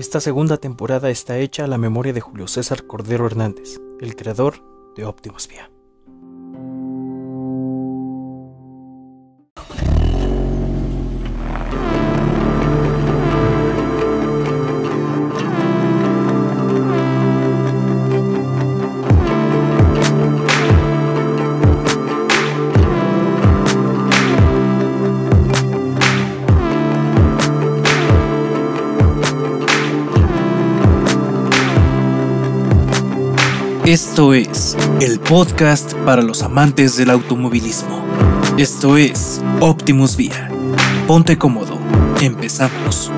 Esta segunda temporada está hecha a la memoria de Julio César Cordero Hernández, el creador de Optimus Vía. Esto es el podcast para los amantes del automovilismo. Esto es Optimus Vía. Ponte cómodo. Empezamos.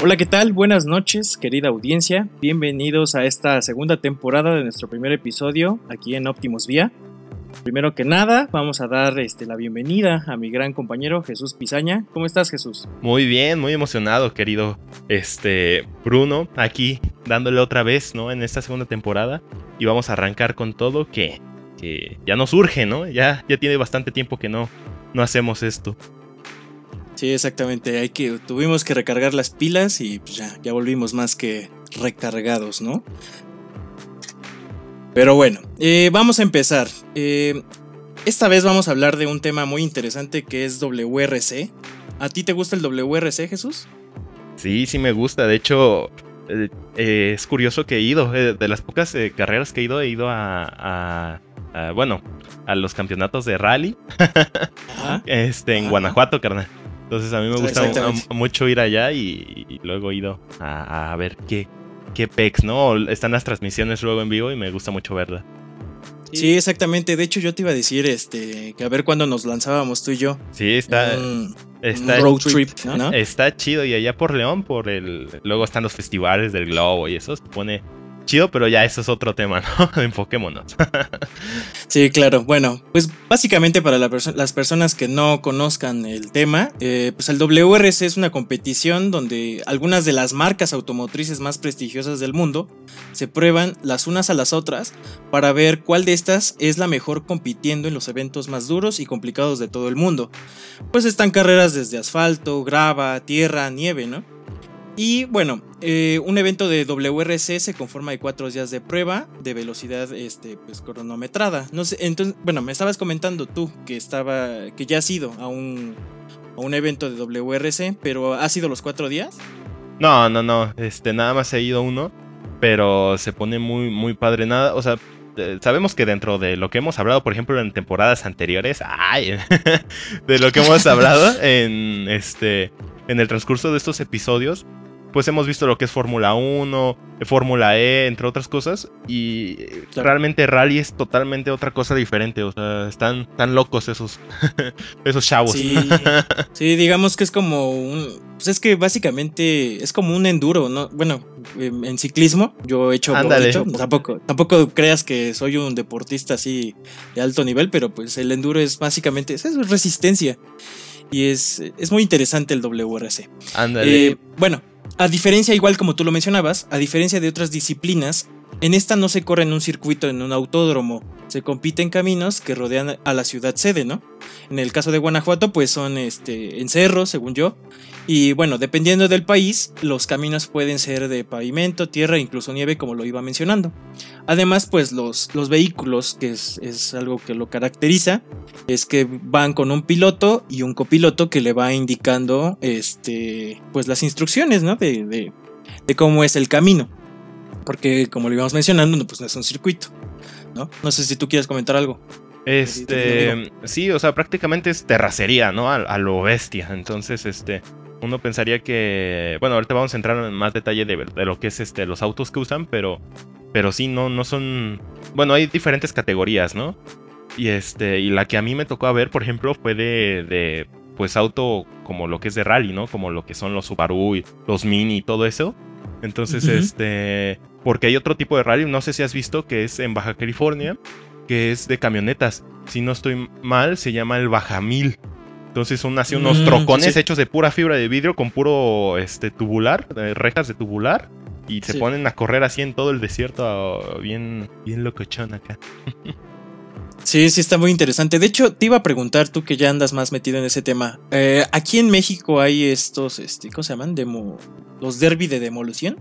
Hola, ¿qué tal? Buenas noches, querida audiencia. Bienvenidos a esta segunda temporada de nuestro primer episodio aquí en Optimus Vía. Primero que nada, vamos a dar este, la bienvenida a mi gran compañero Jesús Pizaña. ¿Cómo estás, Jesús? Muy bien, muy emocionado, querido este, Bruno, aquí dándole otra vez, ¿no? En esta segunda temporada. Y vamos a arrancar con todo que, que ya nos urge, ¿no? Ya, ya tiene bastante tiempo que no, no hacemos esto. Sí, exactamente. Hay que, tuvimos que recargar las pilas y pues ya, ya volvimos más que recargados, ¿no? Pero bueno, eh, vamos a empezar. Eh, esta vez vamos a hablar de un tema muy interesante que es WRC. ¿A ti te gusta el WRC, Jesús? Sí, sí me gusta. De hecho, eh, es curioso que he ido. de las pocas carreras que he ido, he ido a, bueno, a los campeonatos de rally. este, en Guanajuato, carnal. Entonces a mí me gusta mucho ir allá y, luego he ido a ver qué, qué pex, ¿no? Están las transmisiones luego en vivo y me gusta mucho verla. Sí, exactamente. De hecho, yo te iba a decir este que a ver cuándo nos lanzábamos tú y yo. Sí, está. está road trip, Está chido. Y allá por León, por el. Luego están los festivales del globo y eso se pone chido, pero ya eso es otro tema, ¿no? Enfoquémonos. sí, claro. Bueno, pues básicamente para las personas que no conozcan el tema, eh, pues el WRC es una competición donde algunas de las marcas automotrices más prestigiosas del mundo se prueban las unas a las otras para ver cuál de estas es la mejor compitiendo en los eventos más duros y complicados de todo el mundo. Pues están carreras desde asfalto, grava, tierra, nieve, ¿no? Y bueno, eh, un evento de WRC se conforma de cuatro días de prueba de velocidad este, pues, cronometrada. No sé, entonces, bueno, me estabas comentando tú que estaba, que ya has ido a un, a un evento de WRC, pero ¿has ido los cuatro días? No, no, no, este, nada más he ido uno, pero se pone muy, muy padre. Nada, o sea, sabemos que dentro de lo que hemos hablado, por ejemplo, en temporadas anteriores, de lo que hemos hablado en este en el transcurso de estos episodios, pues hemos visto lo que es Fórmula 1, Fórmula E, entre otras cosas, y realmente rally es totalmente otra cosa diferente, o sea, están tan locos esos, esos chavos. Sí, digamos que es como un, pues es que básicamente es como un enduro, ¿no? Bueno, em, en ciclismo yo he hecho tampoco, tampoco creas que soy un deportista así de alto nivel, pero pues el enduro es básicamente, es resistencia. Y es, es muy interesante el WRC. Ándale. Eh, bueno, a diferencia, igual como tú lo mencionabas, a diferencia de otras disciplinas, en esta no se corre en un circuito en un autódromo, se compite en caminos que rodean a la ciudad sede, ¿no? En el caso de Guanajuato, pues son este, en cerros, según yo. Y bueno, dependiendo del país, los caminos pueden ser de pavimento, tierra, incluso nieve, como lo iba mencionando. Además, pues los, los vehículos, que es, algo que lo caracteriza, es que van con un piloto y un copiloto que le va indicando este, pues las instrucciones, ¿no? De, de, de cómo es el camino. Porque, como lo íbamos mencionando, pues no es un circuito. ¿no? No sé si tú quieres comentar algo. Este, sí, o sea, prácticamente es terracería, ¿no? A, lo bestia. Entonces, este, uno pensaría que, bueno, ahorita vamos a entrar en más detalle de, lo que es este, los autos que usan, pero, pero sí, no, no son, bueno, hay diferentes categorías, ¿no? Y este, y la que a mí me tocó ver, por ejemplo, fue de, de pues auto como lo que es de rally, ¿no? Como lo que son los Subaru, y los Mini y todo eso. Entonces, este, porque hay otro tipo de rally, no sé si has visto, que es en Baja California, que es de camionetas. Si no estoy mal, se llama el Bajamil. Entonces son así unos mm, trocones hechos de pura fibra de vidrio con puro este, tubular, rejas de tubular. Y se ponen a correr así en todo el desierto, bien, bien locochón acá. Sí, sí, está muy interesante. De hecho, te iba a preguntar, tú que ya andas más metido en ese tema. Eh, aquí en México hay estos, este, ¿cómo se llaman? Demo, ¿Los derby de demolición?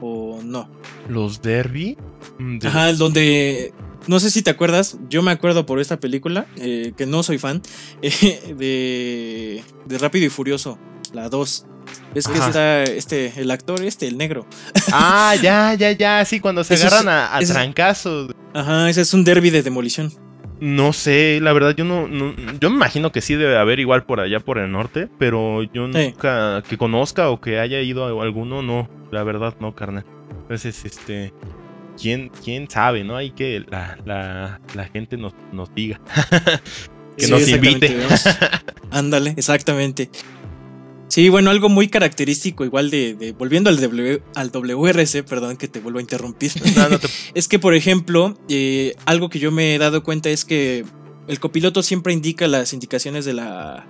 ¿O no? ¿Los derby? Mm, Ajá, donde. No sé si te acuerdas, yo me acuerdo por esta película, eh, que no soy fan, de, de Rápido y Furioso, la 2. Es que está este, el actor este, el negro. Ah, ya, ya, ya, sí, cuando se agarran a, trancazos. Ajá, ese es un derby de demolición. No sé, la verdad yo no, yo me imagino que sí debe haber igual por allá por el norte, pero yo nunca que conozca o que haya ido a alguno, no, la verdad no, carnal. Entonces, este, quién, quién sabe, ¿no? Hay que la, la, la gente nos, nos diga. que nos invite. Ándale, exactamente. Sí, bueno, algo muy característico, igual de, volviendo al, al WRC, perdón que te vuelvo a interrumpir. es que, por ejemplo, eh, algo que yo me he dado cuenta es que el copiloto siempre indica las indicaciones de la.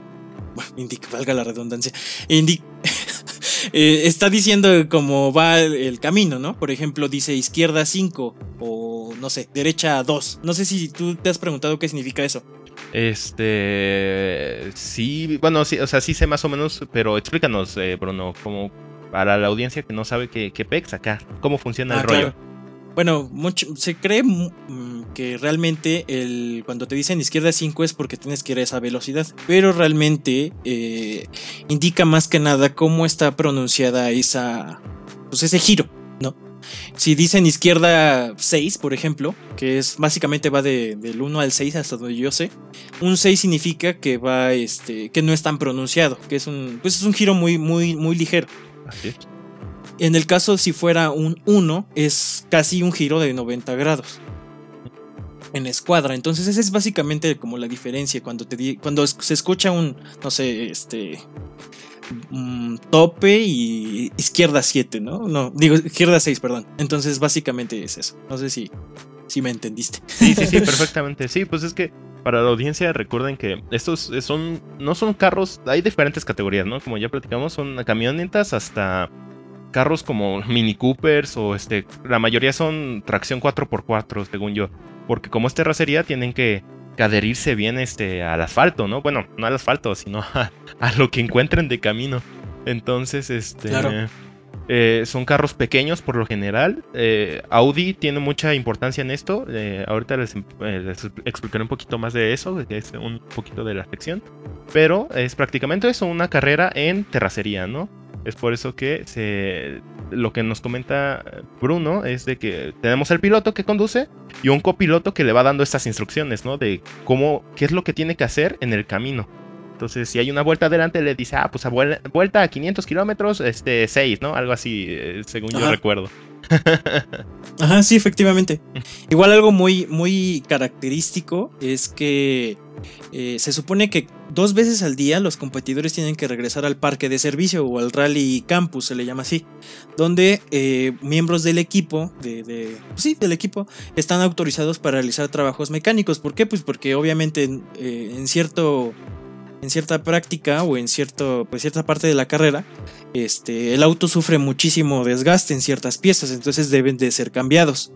Bueno, indica, valga la redundancia. Eh, está diciendo cómo va el, camino, ¿no? Por ejemplo, dice izquierda 5 o no sé, derecha 2. No sé si tú te has preguntado qué significa eso. Este. Sí, bueno, sí, o sea, sí sé más o menos, pero explícanos, eh, Bruno, como para la audiencia que no sabe qué, qué pex acá, cómo funciona el ah, rollo. Bueno, mucho, se cree mm, que realmente el, cuando te dicen izquierda 5 es porque tienes que ir a esa velocidad, pero realmente eh, indica más que nada cómo está pronunciada esa, pues ese giro, ¿no? Si dicen izquierda 6, por ejemplo, que es básicamente va de, del 1 al 6 hasta donde yo sé, un 6 significa que va este que no es tan pronunciado, que es un pues es un giro muy muy muy ligero. En el caso si fuera un 1 es casi un giro de 90 grados. En escuadra, entonces esa es básicamente como la diferencia cuando te cuando se escucha un no sé, este Mm, tope y izquierda 7, ¿no? No, digo izquierda 6, perdón. Entonces básicamente es eso. No sé si, si me entendiste. Sí, sí, sí, perfectamente. Sí, pues es que para la audiencia recuerden que estos son no son carros, hay diferentes categorías, ¿no? Como ya platicamos, son camionetas hasta carros como Mini Coopers o este, la mayoría son tracción 4x4, según yo, porque como es terracería tienen que adherirse bien este, al asfalto, ¿no? Bueno, no al asfalto, sino a, lo que encuentren de camino. Entonces, este... Eh, son carros pequeños por lo general. Eh, Audi tiene mucha importancia en esto. Eh, ahorita les, explicaré un poquito más de eso, es un poquito de la sección. Pero es prácticamente eso, una carrera en terracería, ¿no? Es por eso que se, lo que nos comenta Bruno es de que tenemos el piloto que conduce y un copiloto que le va dando estas instrucciones, ¿no? De cómo, qué es lo que tiene que hacer en el camino. Entonces, si hay una vuelta adelante, le dice, ah, pues a vuelta a 500 kilómetros, este, 6, ¿no? Algo así, eh, según yo recuerdo. Ajá, sí, efectivamente. Igual algo muy, muy característico es que eh, se supone que dos veces al día los competidores tienen que regresar al parque de servicio o al rally campus, se le llama así, donde eh, miembros del equipo, de, sí, del equipo, están autorizados para realizar trabajos mecánicos. ¿Por qué? Pues porque obviamente en cierto en cierta práctica o en cierto, pues cierta parte de la carrera, este, el auto sufre muchísimo desgaste en ciertas piezas, entonces deben de ser cambiados.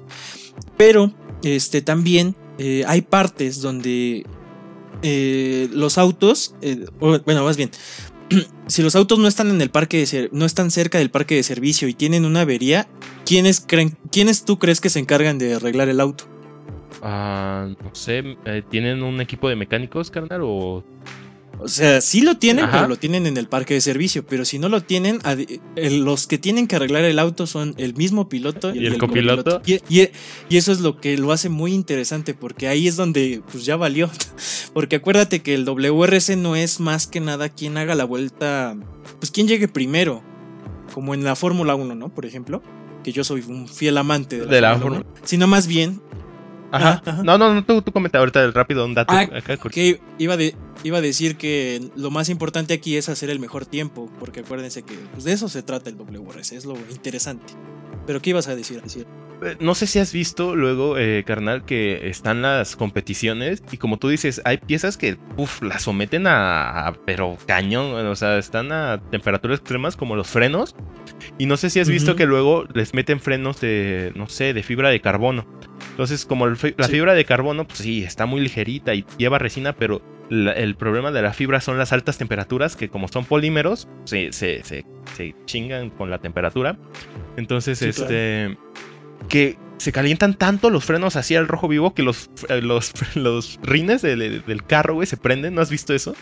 Pero este, también eh, hay partes donde eh, los autos, eh, bueno, más bien, si los autos no están en el parque de no están cerca del parque de servicio y tienen una avería, ¿quiénes creen, quiénes tú crees que se encargan de arreglar el auto? Ah, no sé, ¿tienen un equipo de mecánicos, carnal? O o sea, sí lo tienen, pero lo tienen en el parque de servicio. Pero si no lo tienen, los que tienen que arreglar el auto son el mismo piloto y, el, copiloto. Y, eso es lo que lo hace muy interesante, porque ahí es donde pues ya valió. Porque acuérdate que el WRC no es más que nada quien haga la vuelta, pues quien llegue primero. Como en la Fórmula 1, ¿no? Por ejemplo. Que yo soy un fiel amante de la, Fórmula 1. Sino más bien Ajá. No, no, no, tú, tú comenta ahorita rápido un dato. Ah, que iba, de, iba a decir que lo más importante aquí es hacer el mejor tiempo, porque acuérdense que pues, de eso se trata el WRC, es lo interesante. Pero ¿qué ibas a decir? Eh, no sé si has visto luego, eh, carnal, que están las competiciones y como tú dices, hay piezas que uf, las someten a, pero cañón, o sea, están a temperaturas extremas como los frenos. Y no sé si has visto que luego les meten frenos de, no sé, de fibra de carbono. Entonces, como la fibra de carbono, pues sí, está muy ligerita y lleva resina, pero el problema de la fibra son las altas temperaturas, que como son polímeros, se, se, se, chingan con la temperatura. Entonces, este... Que se calientan tanto los frenos así al rojo vivo que los, eh, los, los rines del, del carro, güey, se prenden. ¿No has visto eso?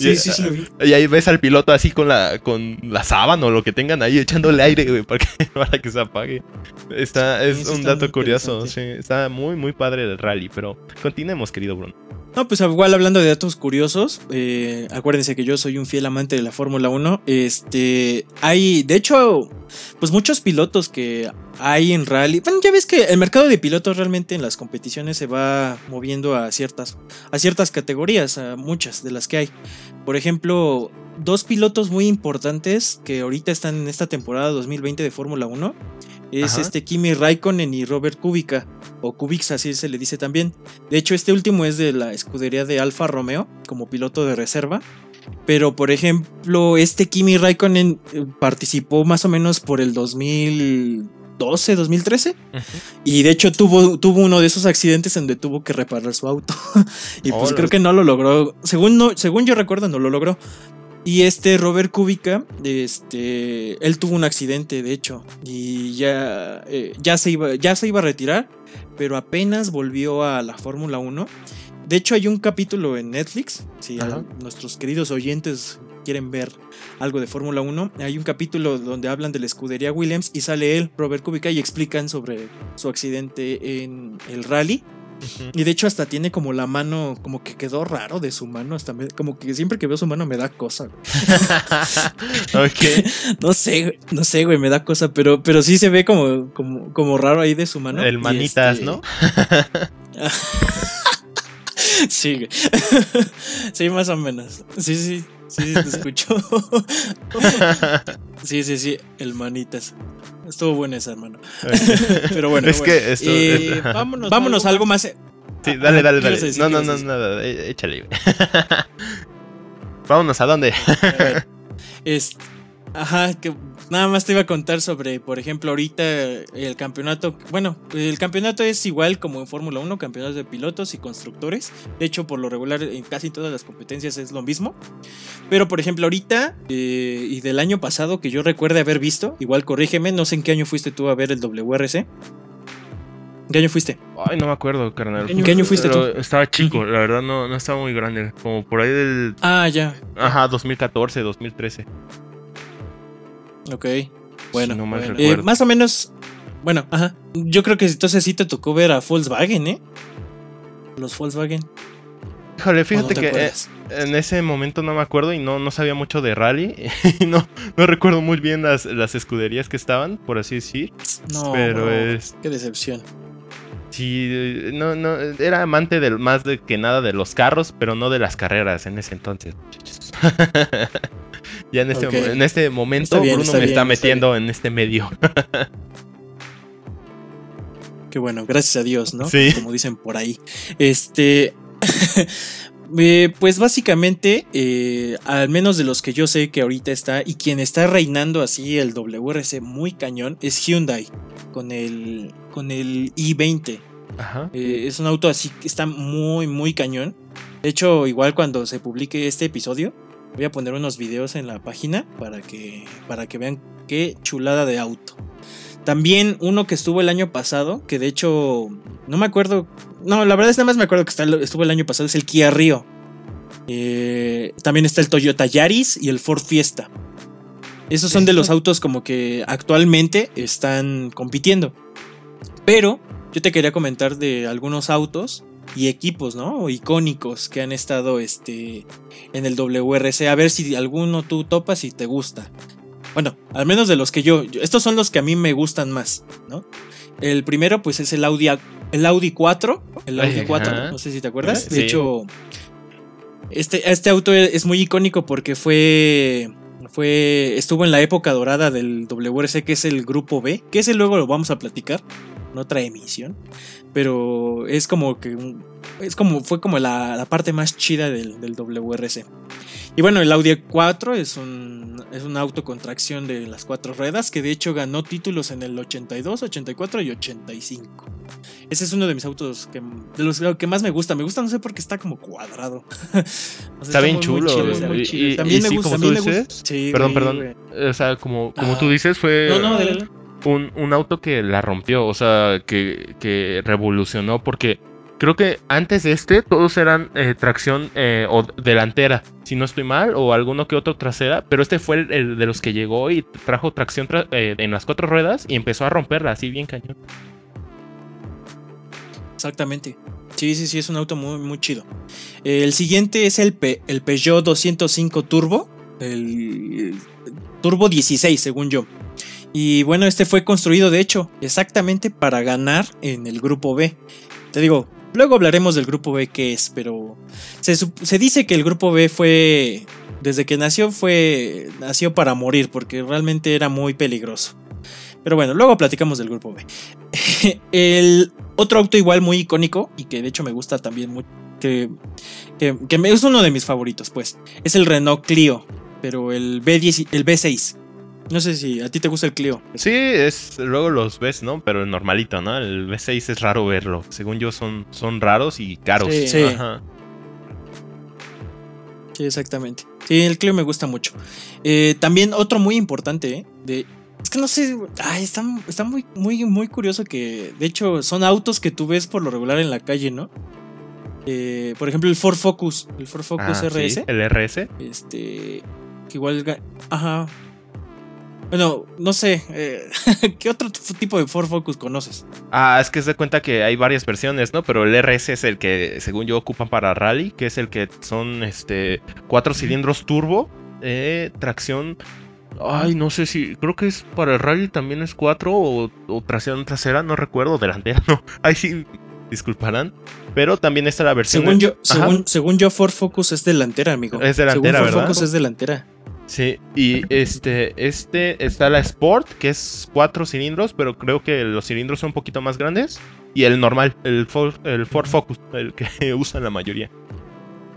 Sí, sí, sí, lo vi. Y ahí ves al piloto así con la, con la sábana o lo que tengan ahí echándole aire, güey, para que, para que se apague. Está, es un dato curioso, sí. Está muy, muy padre el rally, pero continuemos, querido Bruno. No, pues igual hablando de datos curiosos, eh, acuérdense que yo soy un fiel amante de la Fórmula 1. Este, hay, de hecho, pues muchos pilotos que hay en rally. Bueno, ya ves que el mercado de pilotos realmente en las competiciones se va moviendo a ciertas, a ciertas categorías, a muchas de las que hay. Por ejemplo, dos pilotos muy importantes que ahorita están en esta temporada 2020 de Fórmula 1 es este Kimi Raikkonen y Robert Kubica, o Kubica así se le dice también. De hecho, este último es de la escudería de Alfa Romeo, como piloto de reserva. Pero, por ejemplo, este Kimi Raikkonen eh, participó más o menos por el 2012, 2013. Y de hecho tuvo, tuvo uno de esos accidentes en donde tuvo que reparar su auto. y pues creo que no lo logró. Según, no, según yo recuerdo, no lo logró. Y este Robert Kubica, este, él tuvo un accidente, de hecho, y ya, eh, ya, se iba, ya se iba a retirar, pero apenas volvió a la Fórmula 1. De hecho, hay un capítulo en Netflix, si nuestros queridos oyentes quieren ver algo de Fórmula 1, hay un capítulo donde hablan de la escudería Williams y sale él, Robert Kubica, y explican sobre su accidente en el rally y de hecho hasta tiene como la mano, como que quedó raro de su mano, hasta como que siempre que veo su mano me da cosa. No sé, no sé, güey, me da cosa, pero, pero sí se ve como, como, como raro ahí de su mano. El manitas, este ¿no? sí, güey. sí, más o menos. Sí, sí, sí, te escucho. sí, sí, sí, el manitas. Estuvo buena esa, hermano. Pero bueno. Es que esto, eh, vámonos, a algo más. Sí, dale, dale, dale. no, no, no, nada. Eh, échale. vámonos a dónde. este, ajá, que nada más te iba a contar sobre, por ejemplo, ahorita el campeonato. Bueno, el campeonato es igual como en Fórmula 1, campeonatos de pilotos y constructores. De hecho, por lo regular, en casi todas las competencias es lo mismo. Pero por ejemplo, ahorita eh, y del año pasado que yo recuerde haber visto, igual corrígeme, no sé en qué año fuiste tú a ver el WRC. ¿Qué año fuiste? Ay, no me acuerdo, carnal. ¿En qué año fuiste tú? Estaba chico, la verdad no, no estaba muy grande. Como por ahí del. Ah, ya. Ajá, 2014, 2013. Ok. Bueno, no más, eh, más o menos. Bueno, ajá. Yo creo que entonces sí te tocó ver a Volkswagen, ¿eh? Los Volkswagen. Híjole, fíjate que eh, en ese momento no me acuerdo y no, no sabía mucho de rally. no, no recuerdo muy bien las, las escuderías que estaban, por así decir. No, pero es. Qué decepción. Sí, no, no, era amante del, más de que nada de los carros, pero no de las carreras en ese entonces. ya en este, en este momento Bruno me está metiendo en este medio. Qué bueno, gracias a Dios, ¿no? Sí. Como dicen por ahí. Este. Eh, pues básicamente, eh, al menos de los que yo sé que ahorita está y quien está reinando así el WRC muy cañón es Hyundai con el, con el i20. Ajá. Eh, es un auto así que está muy, muy cañón. De hecho, igual cuando se publique este episodio, voy a poner unos videos en la página para que, para que vean qué chulada de auto. También uno que estuvo el año pasado, que de hecho no me acuerdo. No, la verdad es nada más me acuerdo que estuvo el año pasado, es el Kia Rio. Eh, también está el Toyota Yaris y el Ford Fiesta. Esos son de los autos como que actualmente están compitiendo. Pero yo te quería comentar de algunos autos y equipos, ¿no? icónicos que han estado este, en el WRC. A ver si alguno tú topas y te gusta. Bueno, al menos de los que yo, Estos son los que a mí me gustan más, ¿no? El primero, pues, es el Audi, el Audi 4. El Audi 4, no sé si te acuerdas. De hecho, este, este auto es muy icónico porque fue. Fue. Estuvo en la época dorada del WRC, que es el grupo B. Que ese luego lo vamos a platicar en otra emisión. Pero es como que. Es como. Fue como la, parte más chida del, del WRC. Y bueno, el Audi 4 es un, es un auto con tracción de las cuatro ruedas que de hecho ganó títulos en el 82, 84 y 85. Ese es uno de mis autos que, de los que más me gusta. Me gusta, no sé por qué está como cuadrado. está, bien chulo. también me gusta. También me perdón, perdón. O sea, como, como tú dices, fue. Un, un, auto que la rompió, o sea, que, que revolucionó porque Creo que antes de este todos eran eh, tracción eh, o delantera, si no estoy mal, o alguno que otro trasera, pero este fue el, de los que llegó y trajo tracción eh, en las cuatro ruedas y empezó a romperla así bien cañón. Exactamente. Sí, sí, sí, es un auto muy, muy chido. El siguiente es el, el Peugeot 205 Turbo, el Turbo 16, según yo. Y bueno, este fue construido, de hecho, exactamente para ganar en el grupo B. Te digo, Luego hablaremos del grupo B que es, pero se, dice que el grupo B fue, desde que nació, fue, nació para morir, porque realmente era muy peligroso. Pero bueno, luego platicamos del grupo B. el otro auto igual muy icónico, y que de hecho me gusta también mucho, que, que, es uno de mis favoritos, pues, es el Renault Clio, pero el, B10, el B6. No sé si a ti te gusta el Clio. Sí, es luego los ves, ¿no? Pero el normalito, ¿no? El V6 es raro verlo. Según yo son, son raros y caros. Sí, sí. sí exactamente. Sí, el Clio me gusta mucho. Eh, también otro muy importante, ¿eh? De, es que no sé, ay, está, está, muy, muy, muy curioso que, de hecho, son autos que tú ves por lo regular en la calle, ¿no? Eh, por ejemplo, el Ford Focus, el Ford Focus ah, RS. el RS. Este, que igual, ajá, bueno, no sé, eh, ¿qué otro tipo de Ford Focus conoces? Ah, es que se cuenta que hay varias versiones, ¿no? Pero el RS es el que, según yo, ocupan para rally, que es el que son este cuatro cilindros turbo, eh, tracción. Ay, no sé si. Creo que es para el rally también es cuatro o, tracción trasera, no recuerdo, delantera, no. Ahí sí, disculparán. Pero también está la versión. Según yo, según, yo, Ford Focus es delantera, amigo. Es delantera, según Ford Focus es delantera. Sí, y este, este está la Sport, que es cuatro cilindros, pero creo que los cilindros son un poquito más grandes. Y el normal, el Ford, el Ford Focus, el que usan la mayoría.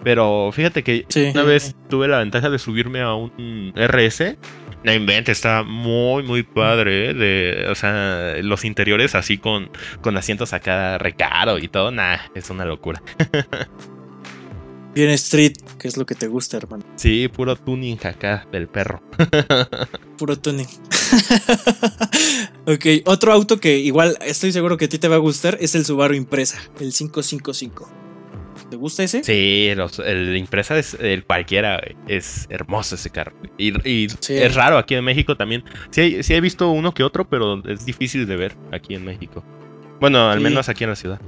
Pero fíjate que una vez tuve la ventaja de subirme a un RS. La inventa, está muy, muy padre. ¿eh? De, o sea, los interiores así con, con asientos acá recaro y todo. Nah, es una locura. Bien street, que es lo que te gusta, hermano. Sí, puro tuning acá del perro. puro tuning. ok, otro auto que igual estoy seguro que a ti te va a gustar es el Subaru Impresa, el 555. ¿Te gusta ese? Sí, el Impresa es el cualquiera, es hermoso ese carro. Y, es raro aquí en México también. Sí, sí he visto uno que otro, pero es difícil de ver aquí en México. Bueno, al menos aquí en la ciudad.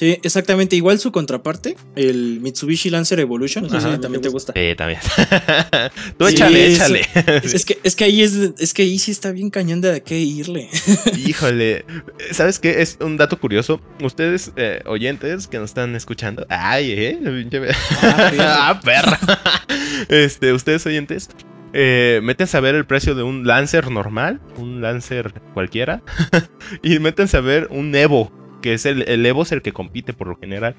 Sí, exactamente. Igual su contraparte, el Mitsubishi Lancer Evolution. también te gusta. Sí, también. Tú échale, échale. Es, que, es que ahí es, es que ahí sí está bien cañón de a qué irle. Híjole. ¿Sabes qué? Es un dato curioso. Ustedes, eh, oyentes que nos están escuchando. Ay, eh. Ah, perra. este, ustedes oyentes. Eh, métense a ver el precio de un Lancer normal, un Lancer cualquiera, y métense a ver un Evo, que es el, el Evo es el que compite por lo general.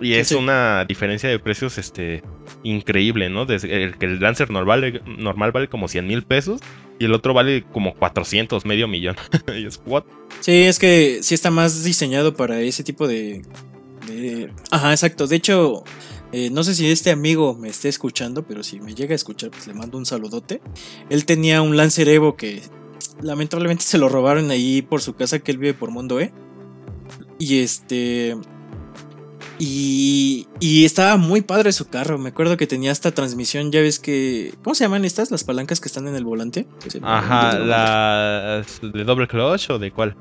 Y es una diferencia de precios este, increíble, ¿no? Desde el, que el Lancer normal, normal vale como 100 mil pesos y el otro vale como 400, medio millón. y es, ¿what? Sí, es que sí está más diseñado para ese tipo de... Ajá, exacto. De hecho, eh, no sé si este amigo me esté escuchando, pero si me llega a escuchar, pues le mando un saludote. Él tenía un Lancer Evo que lamentablemente se lo robaron ahí por su casa que él vive por Mundo E. Y este. Y, y, estaba muy padre su carro. Me acuerdo que tenía esta transmisión. Ya ves que. ¿Cómo se llaman estas? Las palancas que están en el volante. Ajá, la. ¿De doble clutch o de cuál?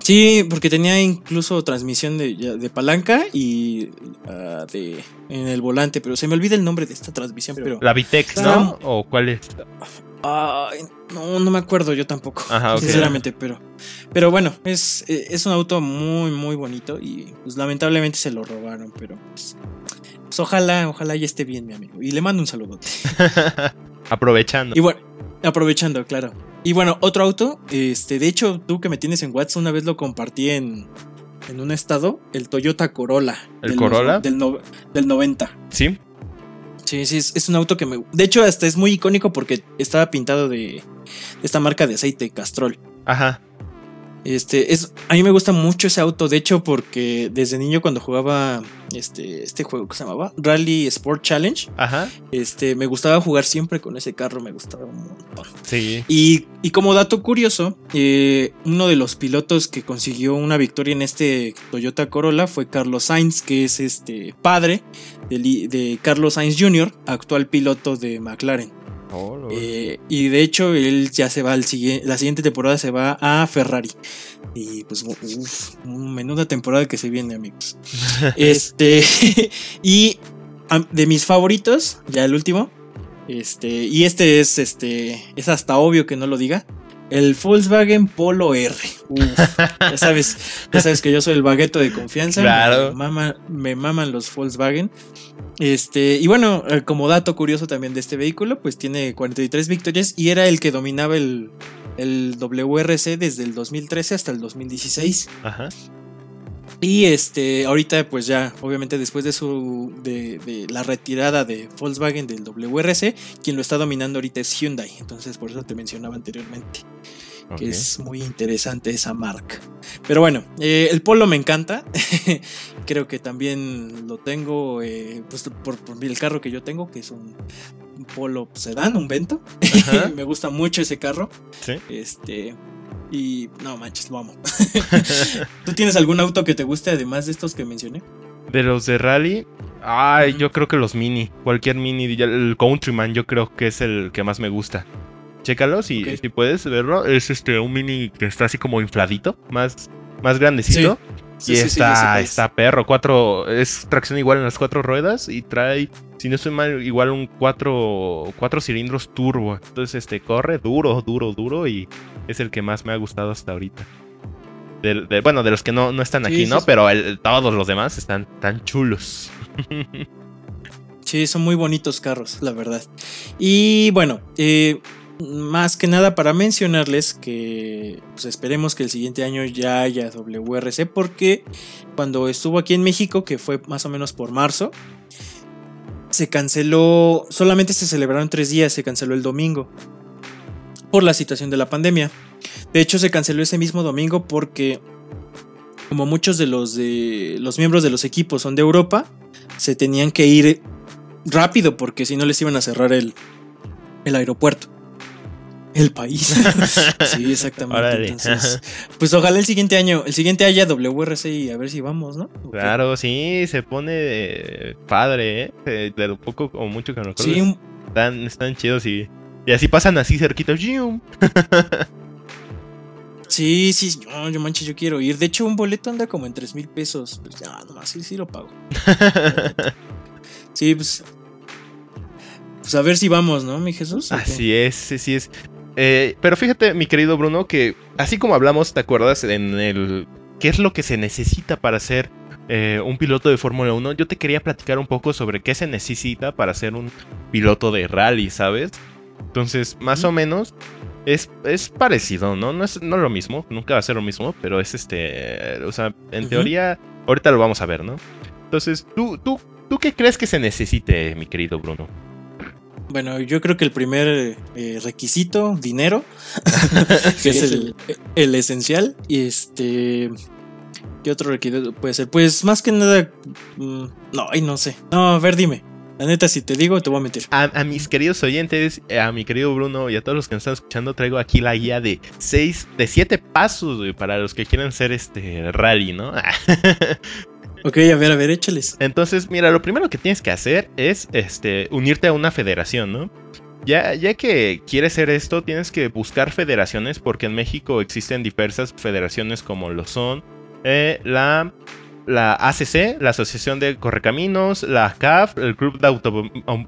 Sí, porque tenía incluso transmisión de, de palanca y uh, de en el volante, pero se me olvida el nombre de esta transmisión. Pero la Vitex, ¿no? ¿O cuál es? No, no me acuerdo yo tampoco, sinceramente, pero, pero bueno, es, es un auto muy, muy bonito y pues lamentablemente se lo robaron, pero pues, pues ojalá, ojalá ya esté bien, mi amigo. Y le mando un saludo. aprovechando. Y bueno, aprovechando, claro. Y bueno, otro auto, este, de hecho, tú que me tienes en WhatsApp, una vez lo compartí en, en un estado, el Toyota Corolla. ¿El Corolla? Del, del 90. Sí. Sí, sí, es, un auto que me... De hecho, hasta es muy icónico porque estaba pintado de esta marca de aceite, Castrol. Ajá. Este, es, a mí me gusta mucho ese auto, de hecho, porque desde niño cuando jugaba este, este juego que se llamaba Rally Sport Challenge, Ajá. este, me gustaba jugar siempre con ese carro, me gustaba un montón. Sí. Y, y como dato curioso, eh, uno de los pilotos que consiguió una victoria en este Toyota Corolla fue Carlos Sainz, que es este padre de, de Carlos Sainz Jr., actual piloto de McLaren. Eh, y de hecho, él ya se va al siguiente, la siguiente temporada se va a Ferrari. Y pues, uff, menuda temporada que se viene, amigos. este, y de mis favoritos, ya el último. Este, y este es, este, es hasta obvio que no lo diga. El Volkswagen Polo R. ya sabes, ya sabes que yo soy el bagueto de confianza. Claro. Me, maman los Volkswagen. Este, y bueno, eh, como dato curioso también de este vehículo, pues tiene 43 victorias y era el que dominaba el, el WRC desde el 2013 hasta el 2016. Ajá. Y este, ahorita, pues ya, obviamente, después de su. De, la retirada de Volkswagen del WRC, quien lo está dominando ahorita es Hyundai. Entonces, por eso te mencionaba anteriormente. Que es muy interesante esa marca. Pero bueno, eh, el Polo me encanta. Creo que también lo tengo eh, pues, por, el carro que yo tengo, que es un, Polo sedán, un Vento. me gusta mucho ese carro. ¿Sí? Este. Y no manches, lo amo. ¿Tú tienes algún auto que te guste además de estos que mencioné? De los de rally, ay, yo creo que los mini, cualquier mini, el Countryman yo creo que es el que más me gusta. Chécalo si, si puedes verlo, es este un mini que está así como infladito, más, más grandecito. y está, está perro, cuatro, es tracción igual en las cuatro ruedas y trae, si no estoy mal, igual un cuatro, cuatro cilindros turbo. Entonces, este, corre duro, duro, duro y es el que más me ha gustado hasta ahorita. bueno, de los que no, no están aquí, ¿no? Pero todos los demás están tan chulos. sí, son muy bonitos carros, la verdad. Y bueno, eh, más que nada para mencionarles que pues esperemos que el siguiente año ya haya WRC porque cuando estuvo aquí en México, que fue más o menos por marzo, se canceló, solamente se celebraron tres días, se canceló el domingo por la situación de la pandemia. De hecho, se canceló ese mismo domingo porque como muchos de los de los miembros de los equipos son de Europa, se tenían que ir rápido porque si no les iban a cerrar el, el aeropuerto. El país. sí, exactamente. Entonces, pues ojalá el siguiente año, el siguiente haya WRC y a ver si vamos, ¿no? Claro, sí, se pone padre, ¿eh? De lo poco o mucho que me acuerdo. Sí, están, están chidos y, y así pasan así cerquita. Sí, sí, yo manches, yo quiero ir. De hecho, un boleto anda como en 3 mil pesos. Pues ya, nomás, sí, sí lo pago. sí, pues. Pues a ver si vamos, ¿no, mi Jesús? Así es, sí es. Eh, pero fíjate, mi querido Bruno, que así como hablamos, ¿te acuerdas? En el. ¿Qué es lo que se necesita para ser eh, un piloto de Fórmula 1? Yo te quería platicar un poco sobre qué se necesita para ser un piloto de rally, ¿sabes? Entonces, más o menos. Es, es parecido, ¿no? No es no lo mismo, nunca va a ser lo mismo, pero es este. O sea, en teoría, ahorita lo vamos a ver, ¿no? Entonces, ¿tú, tú, ¿tú qué crees que se necesite, mi querido Bruno? Bueno, yo creo que el primer eh, requisito, dinero, que es el, esencial. Y este. ¿Qué otro requisito puede ser? Pues más que nada. Mm, no, ay, no sé. No, a ver, dime. La neta, si te digo, te voy a meter. A, mis queridos oyentes, a mi querido Bruno y a todos los que nos están escuchando, traigo aquí la guía de seis, de siete pasos, para los que quieran ser este rally, ¿no? Ok, a ver, a ver, échales. Entonces, mira, lo primero que tienes que hacer es este, unirte a una federación, ¿no? Ya, ya que quieres hacer esto, tienes que buscar federaciones, porque en México existen diversas federaciones como lo son eh, la la ACC, la Asociación de Correcaminos, la CAF, el Club de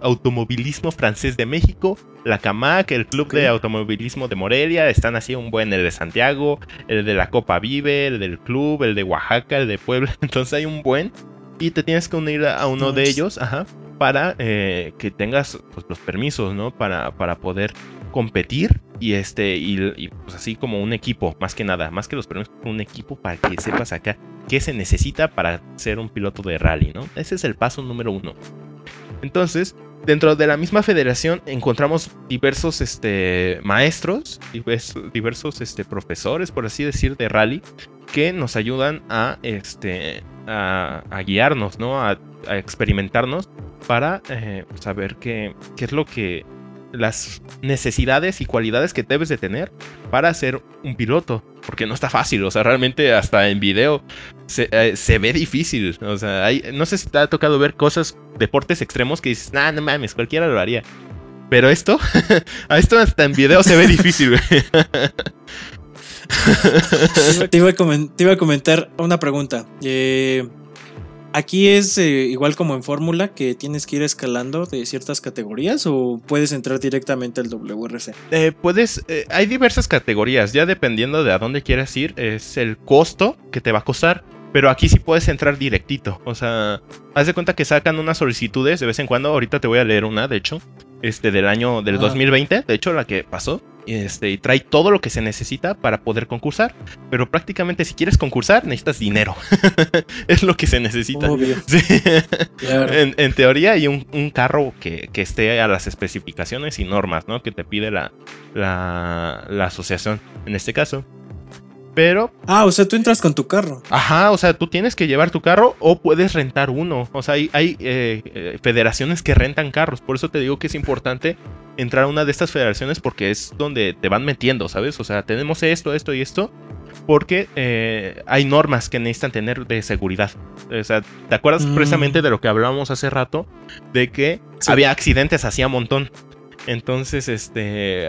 Automovilismo Francés de México, la CAMAC, el Club de Automovilismo de Morelia, están así un buen, el de Santiago, el de la Copa Vive, el del Club, el de Oaxaca, el de Puebla, entonces hay un buen y te tienes que unir a uno de ellos, ajá, para eh, que tengas pues, los permisos, ¿no? Para, para poder competir y este y, pues así como un equipo más que nada más que los permisos un equipo para que sepas acá qué se necesita para ser un piloto de rally no ese es el paso número uno entonces dentro de la misma federación encontramos diversos este, maestros, diversos, este, profesores, por así decir, de rally, que nos ayudan a, este, a, guiarnos, ¿no? A, experimentarnos para eh, saber qué, qué es lo que las necesidades y cualidades que debes de tener para ser un piloto. Porque no está fácil, o sea, realmente hasta en video se, eh, ve difícil. O sea, hay, no sé si te ha tocado ver cosas, deportes extremos que dices, nah, no mames, cualquiera lo haría. Pero esto, a esto hasta en video se ve difícil, te, iba a comentar una pregunta. Eh, Aquí es eh, igual como en fórmula que tienes que ir escalando de ciertas categorías o puedes entrar directamente al WRC. Eh, puedes, eh, hay diversas categorías, ya dependiendo de a dónde quieras ir, es el costo que te va a costar. Pero aquí sí puedes entrar directito. O sea, haz de cuenta que sacan unas solicitudes de vez en cuando. Ahorita te voy a leer una, de hecho. Este, del año del 2020. De hecho, la que pasó. Este, y trae todo lo que se necesita para poder concursar. Pero prácticamente si quieres concursar necesitas dinero. es lo que se necesita. en, teoría hay un, carro que, esté a las especificaciones y normas, ¿no? Que te pide la, la, la asociación en este caso. Pero. Ah, o sea, tú entras con tu carro. Ajá, o sea, tú tienes que llevar tu carro o puedes rentar uno. O sea, hay, eh, eh, federaciones que rentan carros. Por eso te digo que es importante entrar a una de estas federaciones porque es donde te van metiendo, ¿sabes? O sea, tenemos esto, esto y esto. Porque eh, hay normas que necesitan tener de seguridad. O sea, ¿te acuerdas mm. precisamente de lo que hablábamos hace rato? De que había accidentes hacía montón. Entonces, este,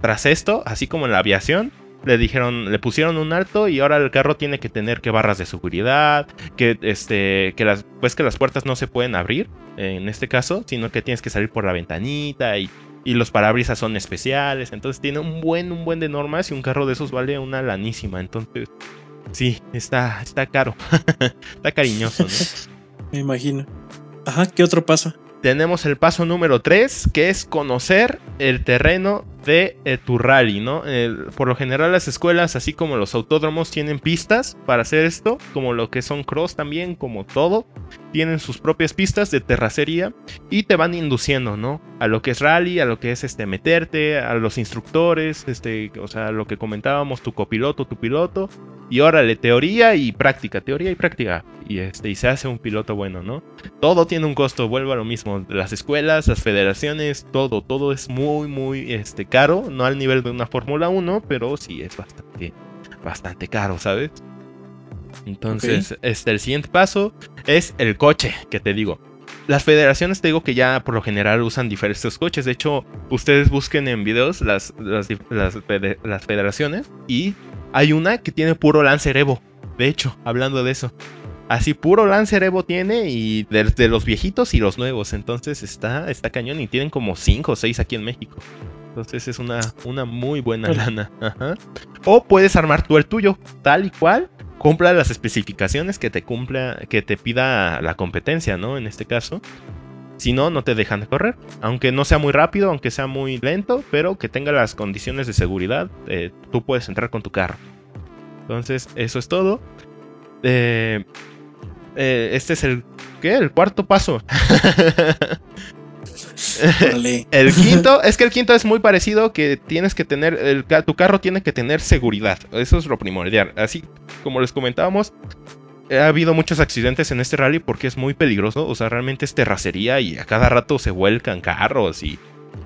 tras esto, así como en la aviación, le dijeron, le pusieron un alto y ahora el carro tiene que tener que barras de seguridad, que este, que las, pues que las puertas no se pueden abrir en este caso, sino que tienes que salir por la ventanita y, y los parabrisas son especiales, entonces tiene un buen, un buen de normas y un carro de esos vale una lanísima, entonces sí, está, está caro, está cariñoso, Me imagino. Ajá, ¿qué otro paso? tenemos el paso número 3, que es conocer el terreno de eh, tu rally, ¿no? por lo general las escuelas, así como los autódromos, tienen pistas para hacer esto, como lo que son cross también, como todo, tienen sus propias pistas de terracería y te van induciendo, ¿no? A lo que es rally, a lo que es este meterte, a los instructores, este, o sea, lo que comentábamos, tu copiloto, tu piloto, y órale, teoría y práctica, teoría y práctica. Y, este, y se hace un piloto bueno, ¿no? Todo tiene un costo, vuelvo a lo mismo. Las escuelas, las federaciones, todo, todo es muy, muy este, caro. No al nivel de una Fórmula 1, pero sí es bastante, bastante caro, ¿sabes? Entonces, este, el siguiente paso es el coche, que te digo. Las federaciones te digo que ya por lo general usan diferentes coches. De hecho, ustedes busquen en videos las, las, las federaciones y hay una que tiene puro Lancer Evo. De hecho, hablando de eso. Así puro Lancer Evo tiene y de, los viejitos y los nuevos. Entonces está, está cañón y tienen como 5 o 6 aquí en México. Entonces es una, una muy buena lana. O puedes armar tú el tuyo, tal y cual. Cumpla las especificaciones que te cumpla, que te pida la competencia, ¿no? En este caso. Si no, no te dejan de correr. Aunque no sea muy rápido, aunque sea muy lento, pero que tenga las condiciones de seguridad, eh, tú puedes entrar con tu carro. Entonces, eso es todo. Eh, eh, este es el, ¿qué? El cuarto paso. el quinto, es que el quinto es muy parecido que tienes que tener, el, tu carro tiene que tener seguridad. Eso es lo primordial. Así como les comentábamos, ha habido muchos accidentes en este rally porque es muy peligroso. O sea, realmente es terracería y a cada rato se vuelcan carros y,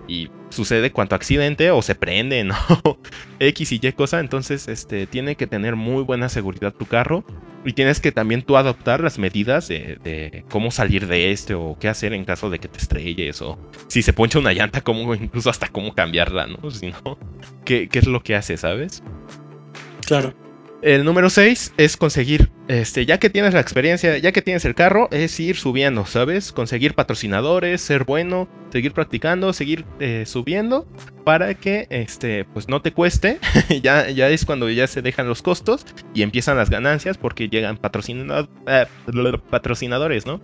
y sucede cuanto accidente o se prende, ¿no? X y Y cosa. Entonces, este, tiene que tener muy buena seguridad tu carro. Y tienes que también tú adoptar las medidas de, cómo salir de este o qué hacer en caso de que te estrelles o si se poncha una llanta, cómo, incluso hasta cómo cambiarla, ¿no? Si no, ¿qué, qué es lo que hace, sabes? Claro. El número 6 es conseguir, este, ya que tienes la experiencia, ya que tienes el carro, es ir subiendo, ¿sabes? Conseguir patrocinadores, ser bueno, seguir practicando, seguir eh, subiendo para que, este, pues no te cueste. ya, ya es cuando ya se dejan los costos y empiezan las ganancias porque llegan eh, patrocinadores, ¿no?